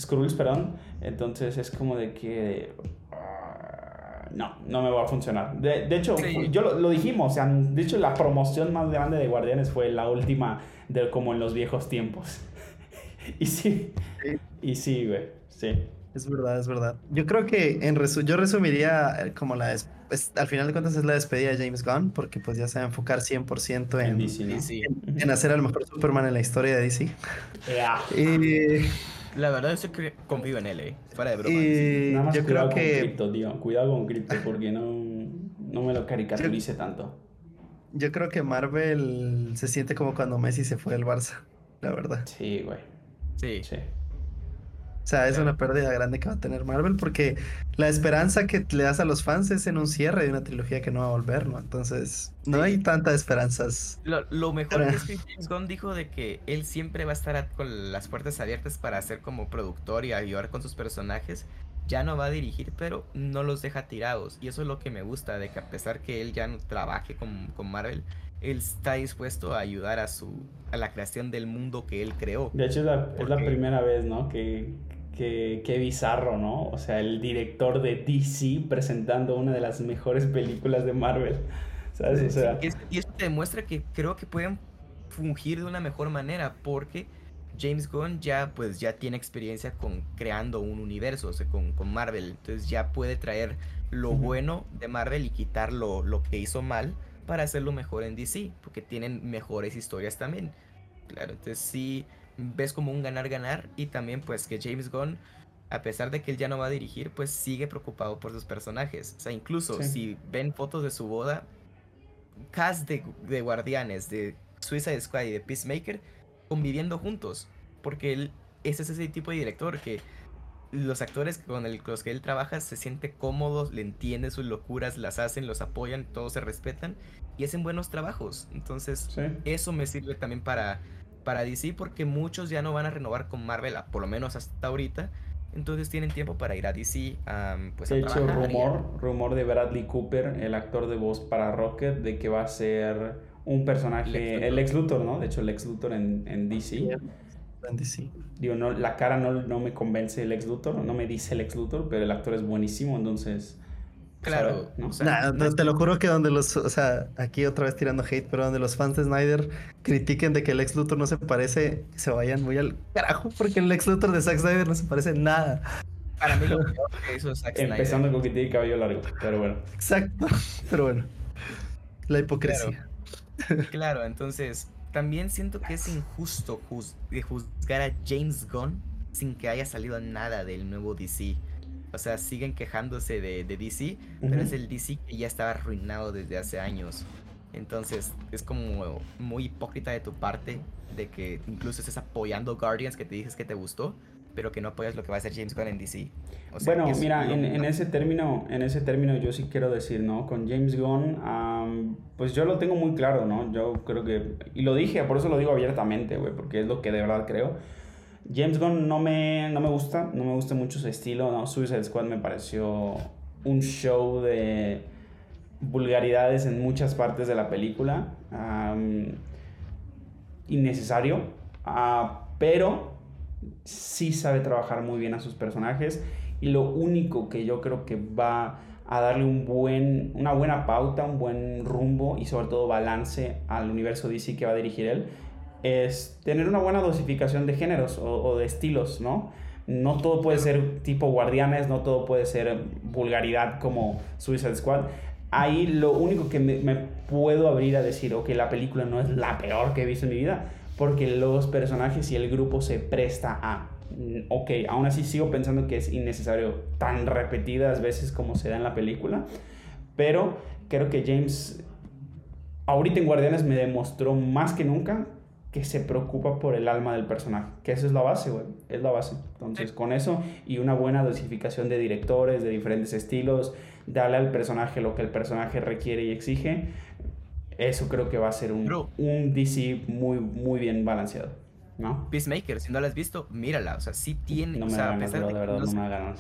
Skrulls, perdón. Entonces es como de que... ah, No, no me va a funcionar. De, de hecho, Sí. yo lo, lo dijimos, o sea, de hecho la promoción más grande de Guardianes fue la última de como en los viejos tiempos. [laughs] y sí, Sí. y sí, güey, sí. Es verdad, es verdad. Yo creo que en resu- yo resumiría eh, como la... des- es- al final de cuentas es la despedida de James Gunn, porque pues ya se va a enfocar 100% En en, DC, en, en hacer al mejor Superman en la historia de DC. Y, La verdad, sí que confío en él, eh. Fuera de broma. y Nada más yo cuidado creo con que... cripto, tío. Cuidado con cripto porque no, no me lo caricaturice tanto. Yo creo que Marvel se siente como cuando Messi se fue del Barça, la verdad. Sí, güey. Sí. Sí. O sea, es una pérdida grande que va a tener Marvel porque la esperanza que le das a los fans es en un cierre de una trilogía que no va a volver, ¿no? Entonces, no hay tantas esperanzas. Lo, lo mejor es que James Gunn dijo de que él siempre va a estar a- con las puertas abiertas para hacer como productor y ayudar con sus personajes. Ya no va a dirigir, pero no los deja tirados. Y eso es lo que me gusta, de que a pesar que él ya no trabaje con, con Marvel, él está dispuesto a ayudar a su a la creación del mundo que él creó. De hecho, es la, es la primera vez, ¿no? Que, que, que bizarro, ¿no? O sea, el director de DC presentando una de las mejores películas de Marvel. ¿Sabes? O sea, Y, es- y eso te demuestra que creo que pueden fungir de una mejor manera porque James Gunn ya pues ya tiene experiencia con creando un universo, o sea, con, con Marvel, entonces ya puede traer lo bueno de Marvel y quitar lo, lo que hizo mal para hacerlo mejor en DC, porque tienen mejores historias también. Claro, entonces sí ves como un ganar-ganar y también pues que James Gunn a pesar de que él ya no va a dirigir, pues sigue preocupado por sus personajes. O sea, incluso Sí. si ven fotos de su boda, cast de, de guardianes, de Suicide Squad y de Peacemaker conviviendo juntos. Porque él, ese es ese tipo de director que los actores con el- los que él trabaja se siente cómodos, le entiende sus locuras, las hacen, los apoyan, todos se respetan y hacen buenos trabajos. Entonces, Sí. eso me sirve también para, para DC porque muchos ya no van a renovar con Marvel, por lo menos hasta ahorita. Entonces tienen tiempo para ir a DC am, pues, De a hecho, y rumor, rumor de Bradley Cooper, el actor de voz para Rocket, de que va a ser un personaje, Lex el Lex Luthor, ¿no? De hecho, Lex Luthor en, en DC. En DC. Digo, no, la cara no, no me convence el Lex Luthor, no me dice el Lex Luthor, pero el actor es buenísimo, entonces... Claro, ¿no? o sea, Nah, no te, lo juro que donde los, o sea, aquí otra vez tirando hate, pero donde los fans de Snyder critiquen de que el ex Luthor no se parece, se vayan muy al carajo, porque el ex Luthor de Zack Snyder no se parece en nada. para mí lo peor que hizo Zack Snyder. Empezando con que tiene cabello largo, pero bueno. Exacto. [laughs] Pero bueno, la hipocresía. Claro, entonces también siento que es injusto juzgar a James Gunn sin que haya salido nada del nuevo DC. O sea, siguen quejándose de, de DC, pero Ujú. es el DC que ya estaba arruinado desde hace años. Entonces es como muy hipócrita de tu parte de que incluso estés apoyando Guardians que te dices que te gustó, pero que no apoyas lo que va a hacer James Gunn en DC. O sea, Bueno, mira, en, en ese término, en ese término yo sí quiero decir, ¿no? Con James Gunn, am, pues yo lo tengo muy claro, ¿no? Yo creo que, y lo dije, por eso lo digo abiertamente, güey, porque es lo que de verdad creo. James Gunn no me, no me gusta, no me gusta mucho su estilo, ¿no? Suicide Squad me pareció un show de vulgaridades en muchas partes de la película. innecesario, ah, pero sí sabe trabajar muy bien a sus personajes y lo único que yo creo que va a darle un buen, una buena pauta, un buen rumbo y sobre todo balance al universo DC que va a dirigir él es tener una buena dosificación de géneros o, de estilos, ¿no? No todo puede ser tipo guardianes, no todo puede ser vulgaridad como Suicide Squad. Ahí lo único que me, puedo abrir a decir, ok, la película no es la peor que he visto en mi vida, porque los personajes y el grupo se presta a... Ok, aún así sigo pensando que es innecesario tan repetidas veces como se da en la película, pero creo que James ahorita en Guardianes me demostró más que nunca que se preocupa por el alma del personaje, que eso es la base, güey, es la base. Entonces, con eso y una buena dosificación de directores, de diferentes estilos, darle al personaje lo que el personaje requiere y exige, eso creo que va a ser un, Bro. un DC muy, muy bien balanceado, ¿no? Peacemaker, si no la has visto, mírala. O sea, sí tiene. No o me sea, da a pesar de de verdad, no no me da ganas.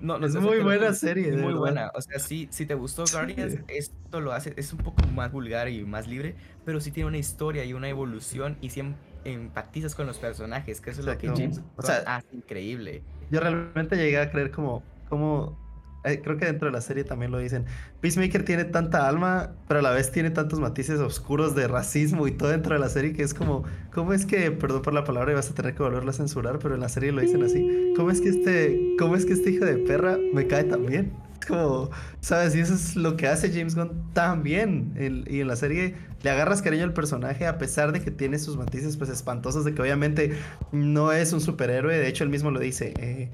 No, no, Es muy buena serie, muy verdad. buena. O sea, sí, si te gustó Guardians, esto lo hace, es un poco más vulgar y más libre, pero sí tiene una historia y una evolución y sí em- empatizas con los personajes, que eso es lo que. James O sea, hace increíble. Yo realmente llegué a creer como, como creo que dentro de la serie también lo dicen. Peacemaker tiene tanta alma, pero a la vez tiene tantos matices oscuros de racismo y todo dentro de la serie que es como, ¿cómo es que, perdón por la palabra y vas a tener que volverla a censurar, pero en la serie lo dicen así, ¿cómo es que este, cómo es que este hijo de perra me cae tan bien? Como, ¿sabes? Y eso es lo que hace James Gunn tan bien. Y en la serie le agarras cariño al personaje a pesar de que tiene sus matices pues espantosos, de que obviamente no es un superhéroe, de hecho él mismo lo dice. eh,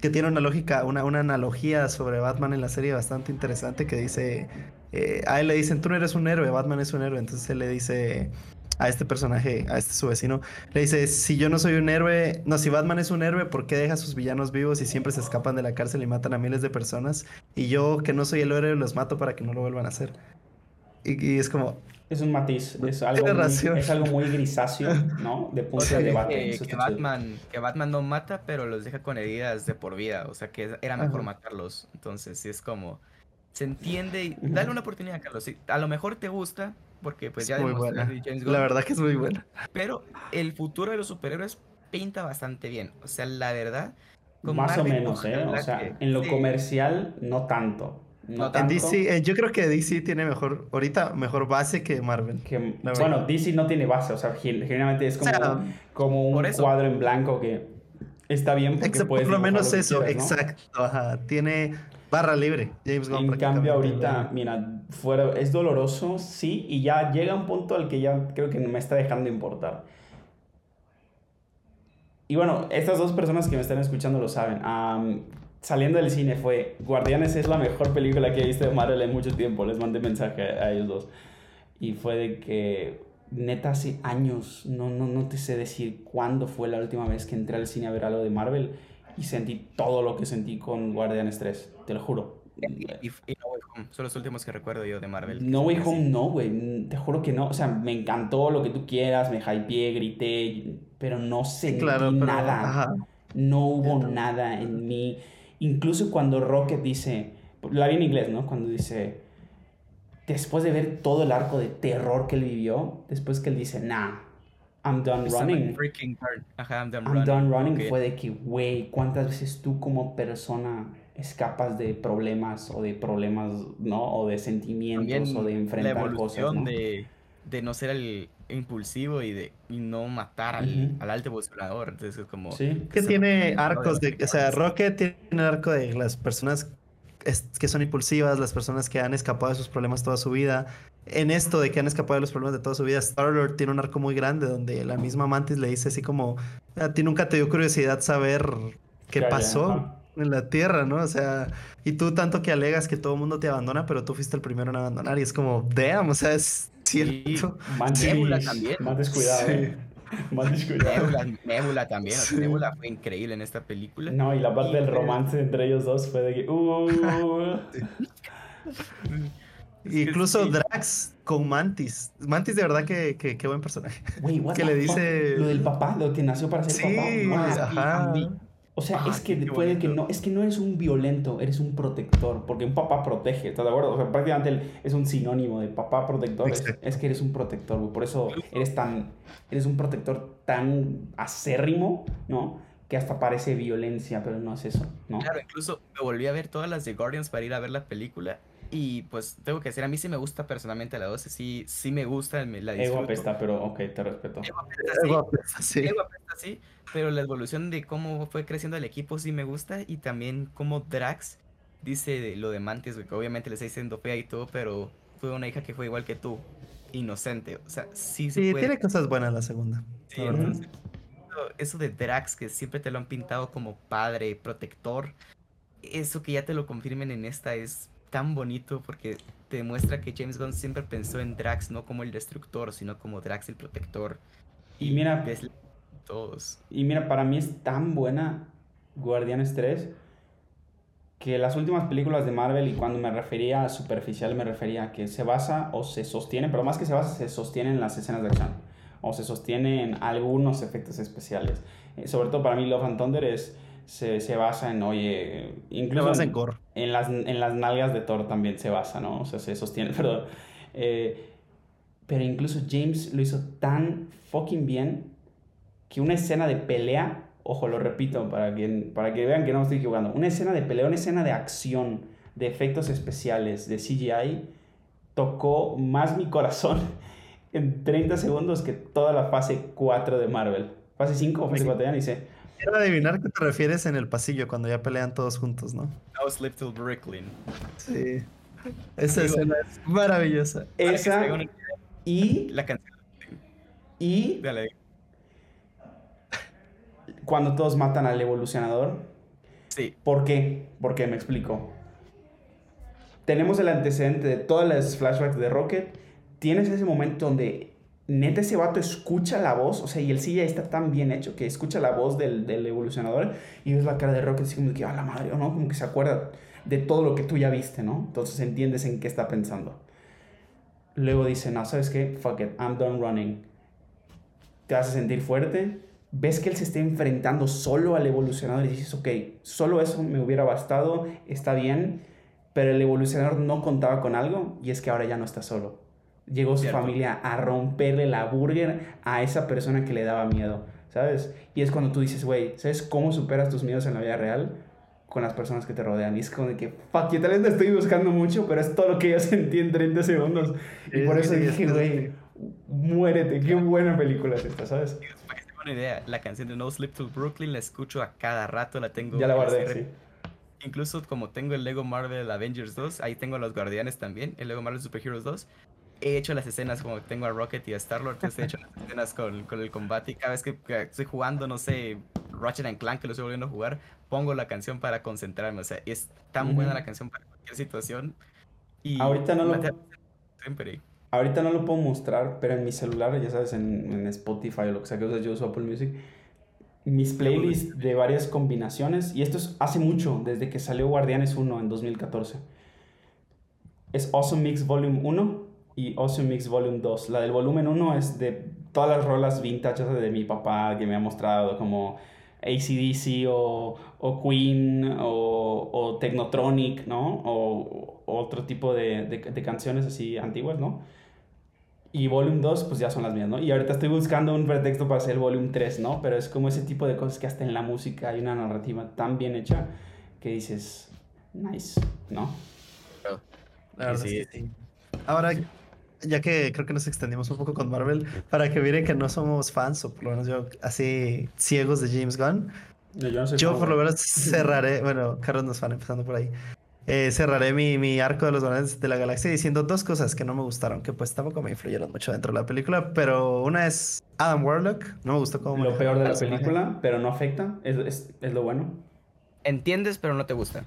que tiene una lógica, una, una analogía sobre Batman en la serie bastante interesante que dice, eh, a él le dicen, tú no eres un héroe, Batman es un héroe, entonces él le dice a este personaje, a este su vecino, le dice, si yo no soy un héroe, no, si Batman es un héroe, ¿por qué deja a sus villanos vivos y siempre se escapan de la cárcel y matan a miles de personas? Y yo, que no soy el héroe, los mato para que no lo vuelvan a hacer. Y, y es como, Es un matiz, es algo, muy, razón. es algo muy grisáceo, [laughs] ¿no? De O punto sea, de debate. que. Batman, que Batman no mata, pero los deja con heridas de por vida. O sea, que era mejor Ajá. matarlos. Entonces, sí es como. Se entiende. y. Dale una oportunidad, Carlos. sí, a lo mejor te gusta, porque pues es ya muy buena. James La Gunn, verdad que es muy buena. Pero el futuro de los superhéroes pinta bastante bien. O sea, la verdad. con Más o menos, ¿eh? O sea, que- en lo sí. comercial, no tanto. No, En. DC, eh, yo creo que DC tiene mejor, ahorita mejor base que Marvel. Que, bueno, DC no tiene base, o sea, gen- generalmente es como, sea, como un cuadro en blanco que está bien porque Exa- puedes por lo menos que eso, quieras, ¿no? exacto. Ajá. Tiene barra libre. James Gunn En cambio, ahorita, mira, fuera, es doloroso, sí, y ya llega un punto al que ya creo que me está dejando importar. y bueno, estas dos personas que me están escuchando lo saben. Am, saliendo del cine fue, Guardianes es la mejor película que he visto de Marvel en mucho tiempo. Les mandé mensaje a ellos dos. Y fue de que, neta, hace años, no, no, no te sé decir cuándo fue la última vez que entré al cine a ver algo de Marvel y sentí todo lo que sentí con Guardianes 3, te lo juro. Y, y- y No Way Home, son los últimos que recuerdo yo de Marvel. No Way. Home no, güey, te juro que no, o sea, me encantó lo que tú quieras, me hypeé, grité, pero no sentí Claro, pero, nada. ajá. No hubo nada en mí. Incluso cuando Rocket dice, la vi en inglés, ¿no? Cuando dice, después de ver todo el arco de terror que él vivió, después que él dice, nah, I'm done running. freaking turn. Ajá, I'm done I'm running. done running Ok. fue de que, güey, ¿cuántas veces tú como persona escapas de problemas o de problemas, ¿no? O de sentimientos También o de la enfrentar cosas, evolución ¿no? de, de no ser el impulsivo y de y no matar al, Ujú. al alto evolucionador. Entonces es como... Sí. Que tiene de arcos de, o sea. Rocket tiene un arco de las personas es- que son impulsivas, las personas que han escapado de sus problemas toda su vida. En esto de que han escapado de los problemas de toda su vida, Star-Lord tiene un arco muy grande donde la misma Mantis le dice así como, a ti nunca te dio curiosidad saber qué Ya, ya, pasó en la Tierra, ¿no? O sea, y tú tanto que alegas que todo el mundo te abandona, pero tú fuiste el primero en abandonar y es como, damn, o sea, es cierto. Más, Nebula también. más descuidado, Sí. ¿eh? [laughs] Más descuidado. Nebula, Nebula también. o sea, Sí. Nebula fue increíble en esta película. No, y la parte Y, del romance entre ellos dos fue de que. Uh, [laughs] es que Incluso sí. Drax con Mantis. Mantis de verdad que, que, qué buen personaje. What Que le fuck? dice- Lo del papá, lo que nació para ser Sí, papá. Ajá. sí, O sea, Ah, es que puede que no, es que no eres un violento, eres un protector, porque un papá protege, ¿estás de acuerdo? O sea, prácticamente es un sinónimo de papá protector, es, es que eres un protector, güey. por eso eres tan, eres un protector tan acérrimo, ¿no? Que hasta parece violencia, pero no es eso, ¿no? Claro, incluso me volví a ver todas las de Guardians para ir a ver la película. Y pues tengo que decir, a mí sí me gusta personalmente la 12, sí, sí me gusta, me la Ego disfruto. apesta, pero ok, te respeto. Ego apesta, sí, Guapo, sí. Ego apesta, sí, pero la evolución de cómo fue creciendo el equipo sí me gusta. Y también cómo Drax dice lo de Mantis, que obviamente le está diciendo fea y todo, pero fue una hija que fue igual que tú, inocente. O sea, sí se Sí, puede. tiene cosas buenas la segunda. Sí, la verdad. entonces, eso- eso de Drax, que siempre te lo han pintado como padre, protector, eso que ya te lo confirmen en esta es tan bonito porque te demuestra que James Gunn siempre pensó en Drax no como el destructor, sino como Drax el protector. Y mira- ves todos. Y mira, para mí es tan buena Guardianes 3 que las últimas películas de Marvel, y cuando me refería a superficial, me refería a que se basa o se sostiene, pero más que se basa, se sostiene en las escenas de acción o se sostiene en algunos efectos especiales. Eh, sobre todo para mí Love and Thunder es, se, se basa en, oye, incluso vas en- en en las, en las nalgas de Thor también se basa, ¿no? O sea, se sostiene, [laughs] perdón. Eh, pero incluso James lo hizo tan fucking bien que una escena de pelea, ojo, lo repito para que, para que vean que no me estoy equivocando, una escena de pelea, una escena de acción, de efectos especiales, de CGI, tocó más mi corazón [laughs] en 30 segundos que toda la fase 4 de Marvel. Fase 5 o fase Sí. 4, ya ni sé. Quiero adivinar qué te refieres en el pasillo cuando ya pelean todos juntos, ¿no? No Sleep Till Brooklyn. Sí. Esa Digo- escena es maravillosa. Esa y, La canción. y Dale. cuando todos matan al evolucionador, Sí, ¿Por qué? Porque me explico. Tenemos el antecedente de todas las flashbacks de Rocket. Tienes ese momento donde neta ese vato escucha la voz, o sea, y el CGI está tan bien hecho que escucha la voz del, del evolucionador y ves la cara de Rocket así como que, a la madre, o no, como que se acuerda de todo lo que tú ya viste, ¿no? Entonces entiendes en qué está pensando. Luego dice, no, ¿sabes qué? Fuck it, I'm done running. Te hace sentir fuerte, ves que él se está enfrentando solo al evolucionador y dices, ok, solo eso me hubiera bastado, está bien, pero el evolucionador no contaba con algo y es que ahora ya no está solo. Llegó su Cierto. familia a romperle la burger a esa persona que le daba miedo, ¿sabes? Y es cuando tú dices, güey, ¿sabes cómo superas tus miedos en la vida real? Con las personas que te rodean. Y es como de que, fuck, yo tal vez te estoy buscando mucho, pero es todo lo que yo sentí en 30 segundos. Y Sí, por eso dije, es güey, muérete, qué buena película es esta, ¿sabes? una idea, la canción de No Sleep Till Brooklyn la escucho a cada rato, la tengo. Ya la guardé, sí. Incluso como tengo el Lego Marvel Avengers 2, ahí tengo a los Guardianes también, el Lego Marvel Super Heroes 2. He hecho las escenas como tengo a Rocket y a Star-Lord, entonces he hecho las escenas con, con, el combate y cada vez que, estoy jugando, no sé, Ratchet and Clank, que lo estoy volviendo a jugar, pongo la canción para concentrarme, o sea, es tan uh -huh. buena la canción para cualquier situación. Y ahorita no lo... Siempre. Ahorita no lo puedo mostrar, pero en mi celular, ya sabes, en, en Spotify o lo que sea que yo uso Apple Music, mis playlists de varias combinaciones, y esto es hace mucho, desde que salió Guardianes 1 en 2014. Es Awesome Mix Volume 1 y Awesome Mix Volume 2. La del volumen 1 es de todas las rolas vintage de mi papá que me ha mostrado, como ACDC o, o Queen o, o, Technotronic, ¿no? O, o otro tipo de, de, de, canciones así antiguas, ¿no? Y Volume 2, pues ya son las mías, ¿no? Y ahorita estoy buscando un pretexto para hacer el Volume 3, ¿no? Pero es como ese tipo de cosas que hasta en la música hay una narrativa tan bien hecha que dices, nice, ¿no? La verdad sí, es que sí. Ahora, ya que creo que nos extendimos un poco con Marvel, para que miren que no somos fans, o por lo menos yo, así ciegos de James Gunn, yo, no yo por lo menos cerraré, bueno, Carlos nos fan empezando por ahí, eh, cerraré mi, mi, arco de los Guardianes de la Galaxia diciendo dos cosas que no me gustaron, que pues tampoco me influyeron mucho dentro de la película, pero una es Adam Warlock, no me gustó cómo... Lo peor de la película, pero no afecta, es, es, es lo bueno. Entiendes, pero no te gusta.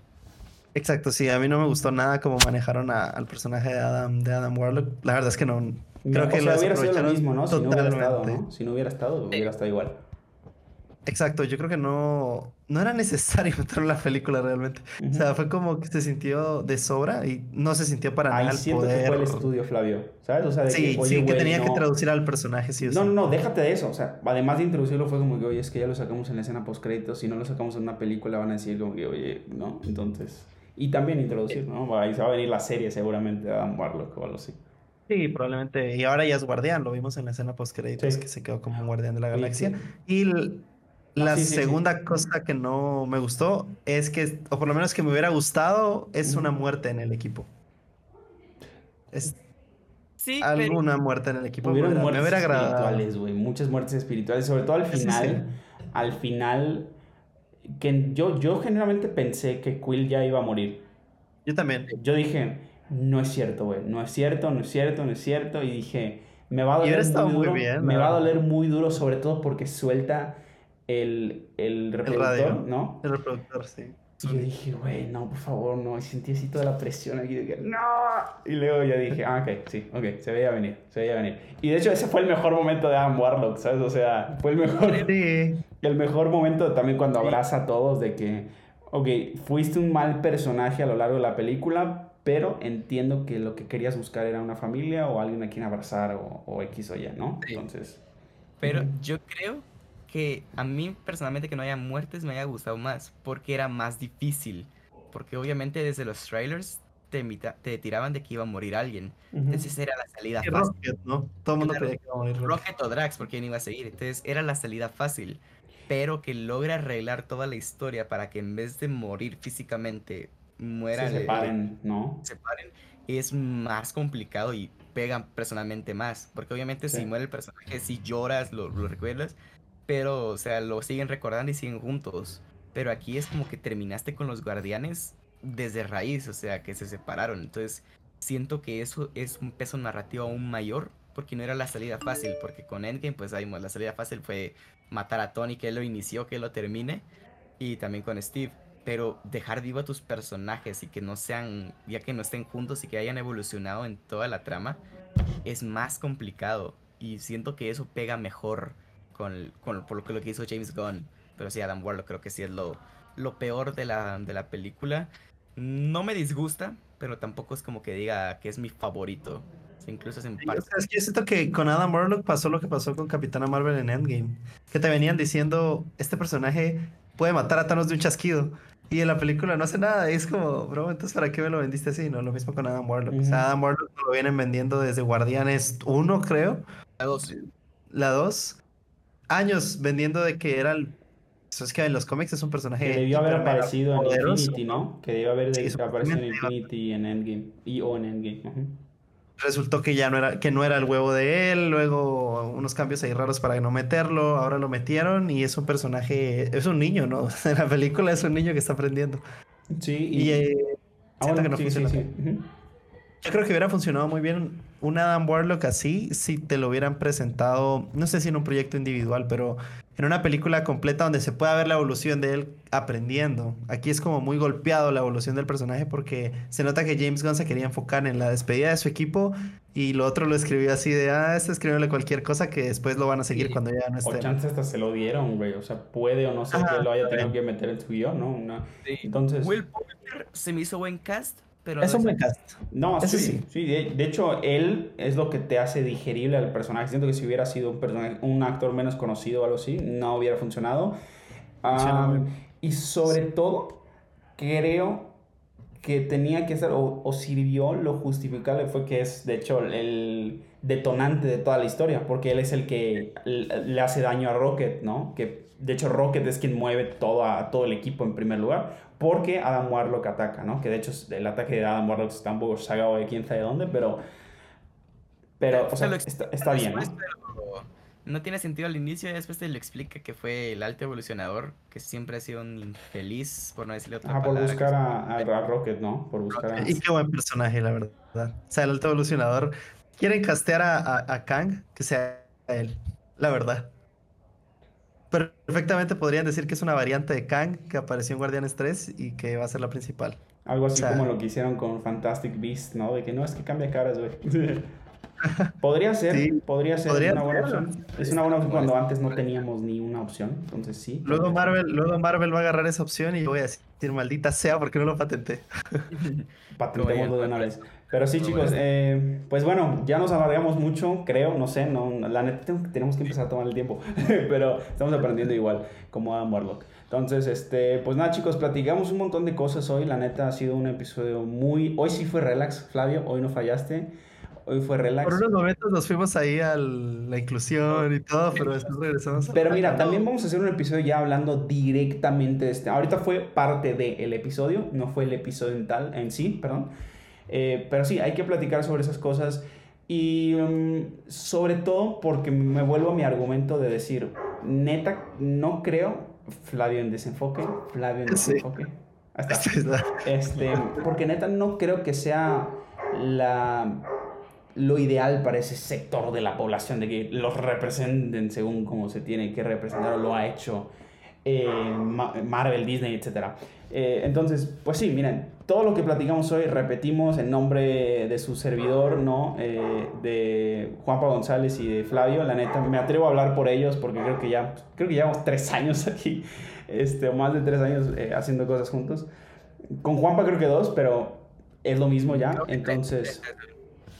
Exacto, sí, a mí no me gustó nada cómo manejaron a, al personaje de Adam, de Adam Warlock. La verdad es que no. Creo no, que o sea, hubiera sido lo mismo, ¿no? Si no hubiera estado, ¿eh? ¿no? Si no hubiera estado, hubiera estado igual. Exacto, yo creo que no, no era necesario [laughs] meterlo en la película realmente. Uh -huh. O sea, fue como que se sintió de sobra y no se sintió para Ahí nada el siento poder. que fue el estudio, Flavio, ¿sabes? O sea, de sí, que, oye, sí, que tenía no... que traducir al personaje, sí o No, no, no, déjate de eso. O sea, además de introducirlo fue como que, oye, es que ya lo sacamos en la escena post créditos. Si no lo sacamos en una película van a decir como que, oye, ¿no? Entonces... Y también introducir, ¿no? Ahí se va a venir la serie seguramente de Adam Warlock o algo así. Sí, probablemente. Y ahora ya es guardián, lo vimos en la escena post créditos Sí. que se quedó como un guardián de la galaxia. sí. Y la Ah, sí, sí, sí. segunda cosa que no me gustó es que, o por lo menos que me hubiera gustado, es una muerte en el equipo. Es Sí, pero alguna muerte en el equipo. me Hubieron hubiera, me muertes hubiera agradado. espirituales, güey. Muchas muertes espirituales. Sobre todo al Sí, sí. final. Al final. Que yo, yo generalmente pensé que Quill ya iba a morir. Yo también. Yo dije, no es cierto, güey. No es cierto, no es cierto, no es cierto. Y dije, me va a doler muy muy duro. bien, me va a doler muy duro, sobre todo porque suelta el, el reproductor, radio. ¿no? El reproductor, sí. Y yo dije, güey, no, por favor, no. Y sentí así toda la presión aquí de que, no. Y luego ya dije, ah, ok, sí, ok, se veía venir, se veía venir. Y de hecho, ese fue el mejor momento de Adam Warlock, ¿sabes? O sea, fue el mejor, Sí. El mejor momento también cuando Sí. abraza a todos de que, ok, fuiste un mal personaje a lo largo de la película, pero entiendo que lo que querías buscar era una familia o alguien a quien abrazar o, o X o Y, ¿no? Sí. Entonces, Pero yo creo que a mí personalmente que no haya muertes me haya gustado más, porque era más difícil. Porque obviamente desde los trailers te, imita- te tiraban de que iba a morir alguien. ujú. Entonces era la salida Y fácil. Rocket, ¿no? Todo el mundo creía que iba a morir Rocket. Rocket o Drax, porque no iba a seguir. Entonces era la salida fácil. Pero que logra arreglar toda la historia para que en vez de morir físicamente, mueran. se separen, ¿no? separen, es más complicado y pegan personalmente más. Porque obviamente Sí. si muere el personaje, si lloras, lo, lo recuerdas, pero, o sea, lo siguen recordando y siguen juntos. Pero aquí es como que terminaste con los guardianes desde raíz, o sea, que se separaron. Entonces, siento que eso es un peso narrativo aún mayor, porque no era la salida fácil, porque con Endgame, pues ahí la salida fácil fue matar a Tony, que él lo inició, que él lo termine, y también con Steve. Pero dejar vivo a tus personajes y que no sean, ya que no estén juntos y que hayan evolucionado en toda la trama, es más complicado. Y siento que eso pega mejor con, con por lo que, lo que hizo James Gunn. Pero sí, Adam Warlock creo que sí es lo, lo peor de la, de la película. No me disgusta, pero tampoco es como que diga que es mi favorito. O incluso es en o parte. es que yo siento que con Adam Warlock pasó lo que pasó con Capitana Marvel en Endgame. Que te venían diciendo, este personaje puede matar a Thanos de un chasquido. Y en la película no hace nada. Y es como, bro, entonces ¿para qué me lo vendiste así? No, lo mismo con Adam Warlock. O Ujú. sea, Adam Warlock lo vienen vendiendo desde Guardianes 1, creo. La dos. La 2. Años vendiendo de que era el... Eso es que en los cómics es un personaje... Que debió haber aparecido en. Infinity, ¿no? Que debió haber Sí, de- aparecido en. Infinity y en Endgame. Y o en Endgame. ujú. Resultó que ya no era, que no era el huevo de él, luego unos cambios ahí raros para no meterlo, ahora lo metieron y es un personaje, es un niño, ¿no? [laughs] En la película es un niño que está aprendiendo. Sí, Y, y... eh, Ah, siento bueno, que no sí, sí, funciona. sí. Yo creo que hubiera funcionado muy bien un Adam Warlock así si te lo hubieran presentado, no sé si en un proyecto individual, pero en una película completa donde se pueda ver la evolución de él aprendiendo. Aquí es como muy golpeado la evolución del personaje porque se nota que James Gunn se quería enfocar en la despedida de su equipo y lo otro lo escribió así de, ah, este escribiéndole cualquier cosa que después lo van a seguir cuando ya no esté. O chance hasta se lo dieron, güey. O sea, puede o no sé que lo haya tenido que meter en su guion, ¿no? Una... Entonces... Will Poulter se me hizo buen cast, pero es un buen cast. No, sí, sí. de, hecho, él es lo que te hace digerible al personaje. Siento que si hubiera sido un, personaje, un actor menos conocido o algo así, no hubiera funcionado. y sobre todo, creo que tenía que ser, o, sirvió, lo justificable fue que es, de hecho, el detonante de toda la historia, porque él es el que le hace daño a Rocket, ¿no? Que de hecho Rocket es quien mueve todo, a, todo el equipo en primer lugar porque Adam Warlock ataca, ¿no? Que de hecho el ataque de Adam Warlock está un poco sagado de quién sabe dónde, pero... Pero, o sea, está, bien, ¿no? No tiene sentido al inicio y después te lo explica que fue el alto evolucionador, que siempre ha sido un infeliz, por no decirle otra ah, por buscar a, Rocket, ¿no? Por buscar a... Y qué buen personaje, la verdad. O sea, el alto evolucionador. Quieren castear a, a Kang, que sea él, la verdad. Perfectamente podrían decir que es una variante de Kang que apareció en Guardianes 3 y que va a ser la principal. Algo así como lo que hicieron con Fantastic Beast, ¿no? De que no es que cambia caras, güey. [laughs] podría ser, podría ser una buena opción. Es una buena opción cuando antes no teníamos ni una opción, entonces sí. Luego Marvel, luego Marvel va a agarrar esa opción y yo voy a decir, maldita sea, porque no lo patenté. [laughs] Patentémoslo de una vez. Pero sí, chicos, eh, pues bueno, ya nos alargamos mucho, creo, no sé, no, la neta tenemos que empezar a tomar el tiempo, [laughs] pero estamos aprendiendo igual, como Adam Warlock. Entonces, este, pues nada, chicos, platicamos un montón de cosas hoy, la neta ha sido un episodio muy, hoy sí fue relax, Flavio, hoy no fallaste. Hoy fue relax. Por unos momentos nos fuimos ahí a la inclusión y todo, pero después regresamos. Pero mira, también vamos a hacer un episodio ya hablando directamente de este. Ahorita fue parte del episodio, no fue el episodio en tal, en sí, perdón. Eh, pero sí, hay que platicar sobre esas cosas y mm, sobre todo porque me vuelvo a mi argumento de decir, neta, no creo, Flavio en desenfoque, Flavio en desenfoque. [laughs] Este, porque neta no creo que sea la, lo ideal para ese sector de la población, de que los representen según como se tiene que representar o lo ha hecho eh, Marvel, Disney, etc. Eh, entonces, pues sí, miren, todo lo que platicamos hoy repetimos en nombre de su servidor, ¿no? Eh, de Juanpa González y de Flavio. La neta, me atrevo a hablar por ellos porque creo que ya, creo que llevamos tres años aquí, este, o más de tres años haciendo cosas juntos. Con Juanpa creo que dos, pero es lo mismo ya. Entonces...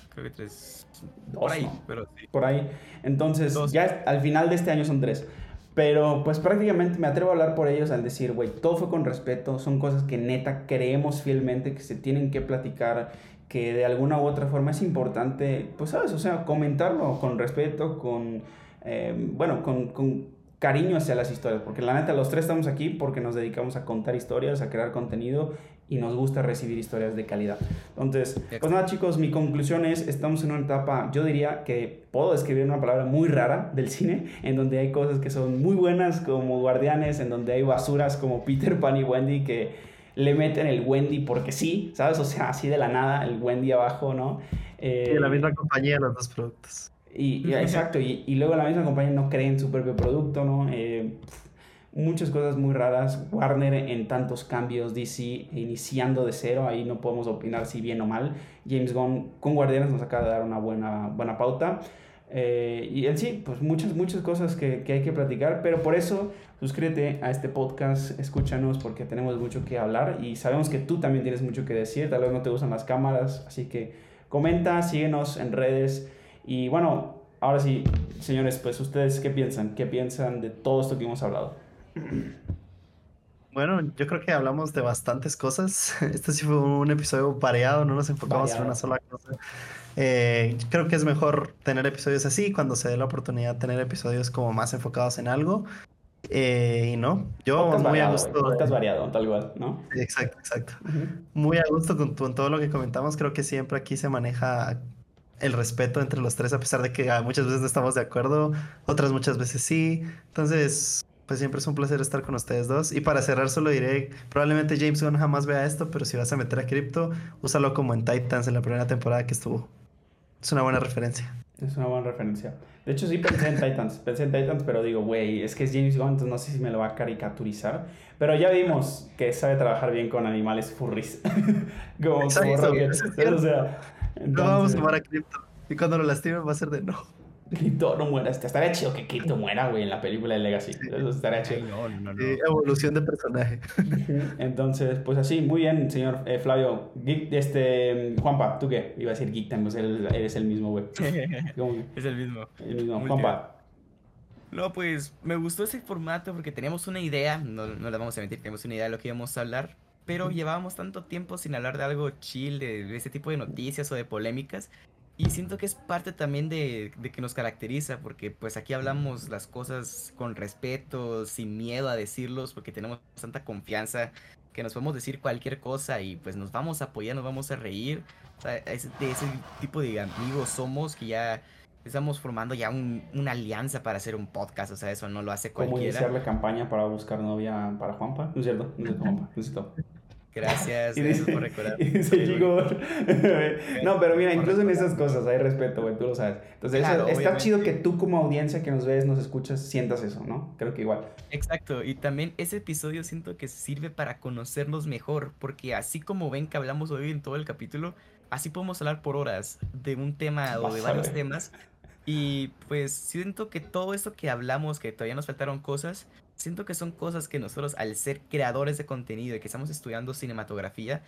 Creo que tres. por ahí, pero sí. Por ahí. Entonces, ya al final de este año son tres. Pero pues prácticamente me atrevo a hablar por ellos al decir, güey, todo fue con respeto, son cosas que neta creemos fielmente que se tienen que platicar, que de alguna u otra forma es importante, pues sabes, o sea, comentarlo con respeto, con, eh, bueno, con, con cariño hacia las historias, porque la neta los tres estamos aquí porque nos dedicamos a contar historias, a crear contenido y nos gusta recibir historias de calidad. Entonces, pues nada chicos, mi conclusión es, estamos en una etapa, yo diría que puedo describir una palabra muy rara del cine, en donde hay cosas que son muy buenas como Guardianes, en donde hay basuras como Peter Pan y Wendy que le meten el Wendy porque sí, ¿sabes? O sea, así de la nada, el Wendy abajo, ¿no? Eh, la misma compañía, los dos productos. Y, exacto, y, y, luego la misma compañía no cree en su propio producto, ¿no? Eh, muchas cosas muy raras. Warner en tantos cambios, DC iniciando de cero, ahí no podemos opinar si bien o mal. James Gunn con Guardianes nos acaba de dar una buena, buena pauta. Eh, y en sí, pues muchas, muchas cosas que, que, hay que platicar, pero por eso suscríbete a este podcast, escúchanos porque tenemos mucho que hablar y sabemos que tú también tienes mucho que decir, tal vez no te gustan las cámaras, así que comenta, síguenos en redes y bueno, ahora sí, señores, pues ustedes qué piensan, qué piensan de todo esto que hemos hablado. [clears throat] Bueno, yo creo que hablamos de bastantes cosas. [laughs] Este sí fue un episodio variado, no nos enfocamos en una sola cosa. Eh, creo que es mejor tener episodios así cuando se dé la oportunidad de tener episodios como más enfocados en algo. Eh, y no, yo muy a gusto. Estás variado, tal cual, ¿no? exacto, exacto. Muy a gusto con, con, todo lo que comentamos. Creo que siempre aquí se maneja el respeto entre los tres, a pesar de que muchas veces no estamos de acuerdo, otras muchas veces sí. Entonces, pues siempre es un placer estar con ustedes dos. Y para cerrar solo diré, probablemente James Gunn jamás vea esto, pero si vas a meter a Crypto, úsalo como en Titans en la primera temporada que estuvo. Es una buena referencia. Es una buena referencia. De hecho, sí pensé en Titans. [laughs] Pensé en Titans, pero digo, güey, es que es James Gunn, entonces no sé si me lo va a caricaturizar. Pero ya vimos que sabe trabajar bien con animales furries. [laughs] como, Exacto, Rocket. es cierto. O sea, No vamos a entonces, tomar a Crypto. Y cuando lo lastimen va a ser de no. [laughs] Quito no muera. Estaría chido que Quito muera, güey, en la película de Legacy. Eso estaría chido. no, no, no. Eh, evolución de personaje. Entonces, pues así, muy bien, señor eh, Flavio. Geek- este, Juanpa, ¿tú qué? Iba a decir Geek Time, pues eres, eres el mismo, güey. [laughs] Es el mismo. El mismo. Muy Juanpa. No, pues me gustó ese formato porque teníamos una idea, no, no le vamos a mentir, teníamos una idea de lo que íbamos a hablar, pero llevábamos tanto tiempo sin hablar de algo chill, de, de ese tipo de noticias o de polémicas, y siento que es parte también de, de que nos caracteriza, porque pues aquí hablamos las cosas con respeto, sin miedo a decirlos, porque tenemos tanta confianza que nos podemos decir cualquier cosa y pues nos vamos a apoyar, nos vamos a reír. O sea, es de ese tipo de amigos somos que ya estamos formando ya un- una alianza para hacer un podcast, o sea, eso no lo hace ¿Cómo cualquiera. iniciar la campaña para buscar novia para Juanpa? No es cierto, no es cierto, Juanpa, no es cierto. Gracias, Y gracias dice, por recordar. y dice Igor. [laughs] no, pero mira, incluso en esas cosas hay respeto, güey, tú lo sabes. Entonces, eso- está chido que tú como audiencia que nos ves, nos escuchas, sientas eso, ¿no? Creo que igual. Exacto, y también ese episodio siento que sirve para conocernos mejor, porque así como ven que hablamos hoy en todo el capítulo, así podemos hablar por horas de un tema o de varios temas. Y pues siento que todo esto que hablamos, que todavía nos faltaron cosas, siento que son cosas que nosotros al ser creadores de contenido y que estamos estudiando cinematografía,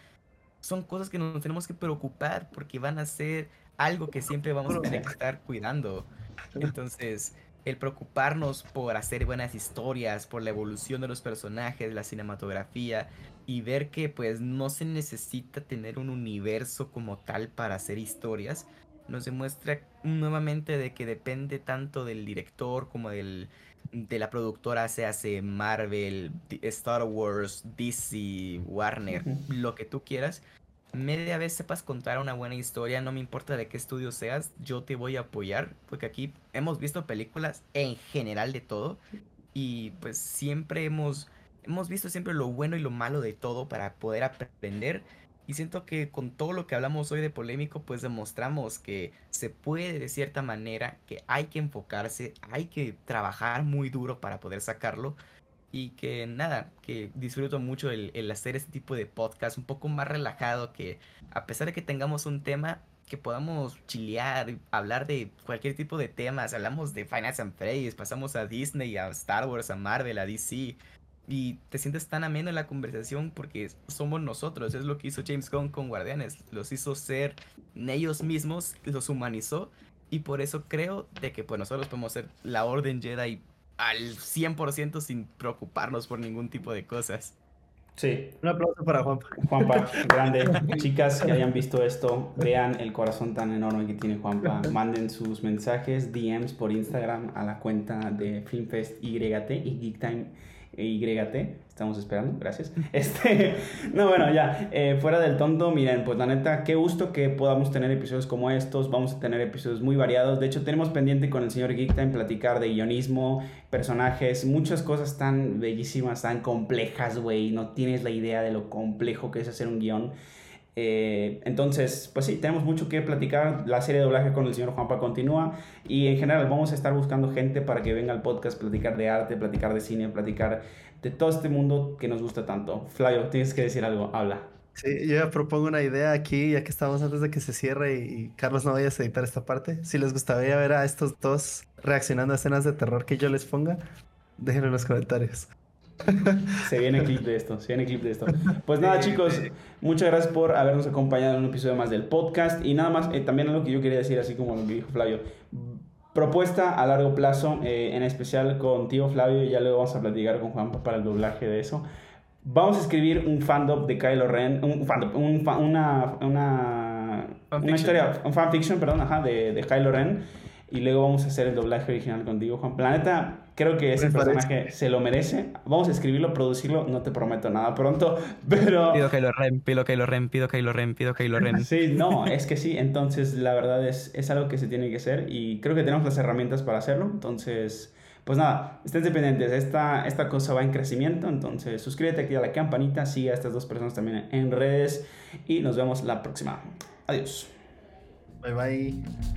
son cosas que nos tenemos que preocupar porque van a ser algo que siempre vamos a tener que estar cuidando. Entonces, el preocuparnos por hacer buenas historias, por la evolución de los personajes, la cinematografía y ver que pues no se necesita tener un universo como tal para hacer historias, nos demuestra nuevamente de que depende tanto del director como del de la productora, se hace Marvel, Star Wars, DC, Warner, lo que tú quieras. Media vez sepas contar una buena historia, no me importa de qué estudio seas, yo te voy a apoyar, porque aquí hemos visto películas en general de todo y pues siempre hemos hemos visto siempre lo bueno y lo malo de todo para poder aprender y siento que con todo lo que hablamos hoy de polémico pues demostramos que se puede de cierta manera, que hay que enfocarse, hay que trabajar muy duro para poder sacarlo. Y que nada, que disfruto mucho el, hacer este tipo de podcast un poco más relajado, que a pesar de que tengamos un tema, que podamos chilear, hablar de cualquier tipo de temas, hablamos de Finance and Freddy's, pasamos a Disney, a Star Wars, a Marvel, a DC, y te sientes tan ameno en la conversación porque somos nosotros, es lo que hizo James Gunn con Guardianes, los hizo ser ellos mismos, los humanizó, y por eso creo de que pues nosotros podemos ser la Orden Jedi al 100% sin preocuparnos por ningún tipo de cosas. Sí, Un aplauso para Juan. Juanpa, [laughs] grande. Chicas que hayan visto esto, vean el corazón tan enorme que tiene Juanpa. Manden sus mensajes, DMs por Instagram a la cuenta de Filmfest YT y Geektime YT. Estamos esperando, gracias. [laughs] Este, no, bueno, ya, eh, fuera del tonto, miren, pues la neta, qué gusto que podamos tener episodios como estos. Vamos a tener episodios muy variados. De hecho, tenemos pendiente con el señor Geektime platicar de guionismo, personajes, muchas cosas tan bellísimas, tan complejas, güey. No tienes la idea de lo complejo que es hacer un guion. Eh, entonces, pues sí, tenemos mucho que platicar. La serie de doblaje con el señor Juanpa continúa. Y en general vamos a estar buscando gente para que venga al podcast, platicar de arte, platicar de cine, platicar de todo este mundo que nos gusta tanto. Flavio, tienes que decir algo, habla. Sí, yo ya propongo una idea aquí, ya que estamos antes de que se cierre y, Carlos no vayas a editar esta parte. Si les gustaría ver a estos dos reaccionando a escenas de terror que yo les ponga, déjenlo en los comentarios. [laughs] Se viene clip de esto, se viene clip de esto. Pues nada, chicos, muchas gracias por habernos acompañado en un episodio más del podcast. Y nada más, eh, también algo que yo quería decir, así como lo que dijo Flavio. Propuesta a largo plazo, eh, en especial con tío Flavio, ya luego vamos a platicar con Juanpa para el doblaje de eso. Vamos a escribir un fandom de Kylo Ren, un fandom, un fa- una, una, una Fanfiction. historia, un fanfiction, perdón, ajá, de, de Kylo Ren. Y luego vamos a hacer el doblaje original contigo, Juan. La neta, creo que ese personaje se lo merece. Vamos a escribirlo, producirlo. No te prometo nada pronto, [laughs] pero... Pido Kylo Ren, pido Kylo Ren, pido Kylo Ren, pido Kylo Ren. Sí, no, es que sí. Entonces, la verdad es, es algo que se tiene que hacer y creo que tenemos las herramientas para hacerlo. Entonces, Pues nada, estén pendientes. Esta, esta cosa va en crecimiento. Entonces, suscríbete, activa la campanita, sigue a estas dos personas también en redes. Y nos vemos la próxima. Adiós. Bye bye.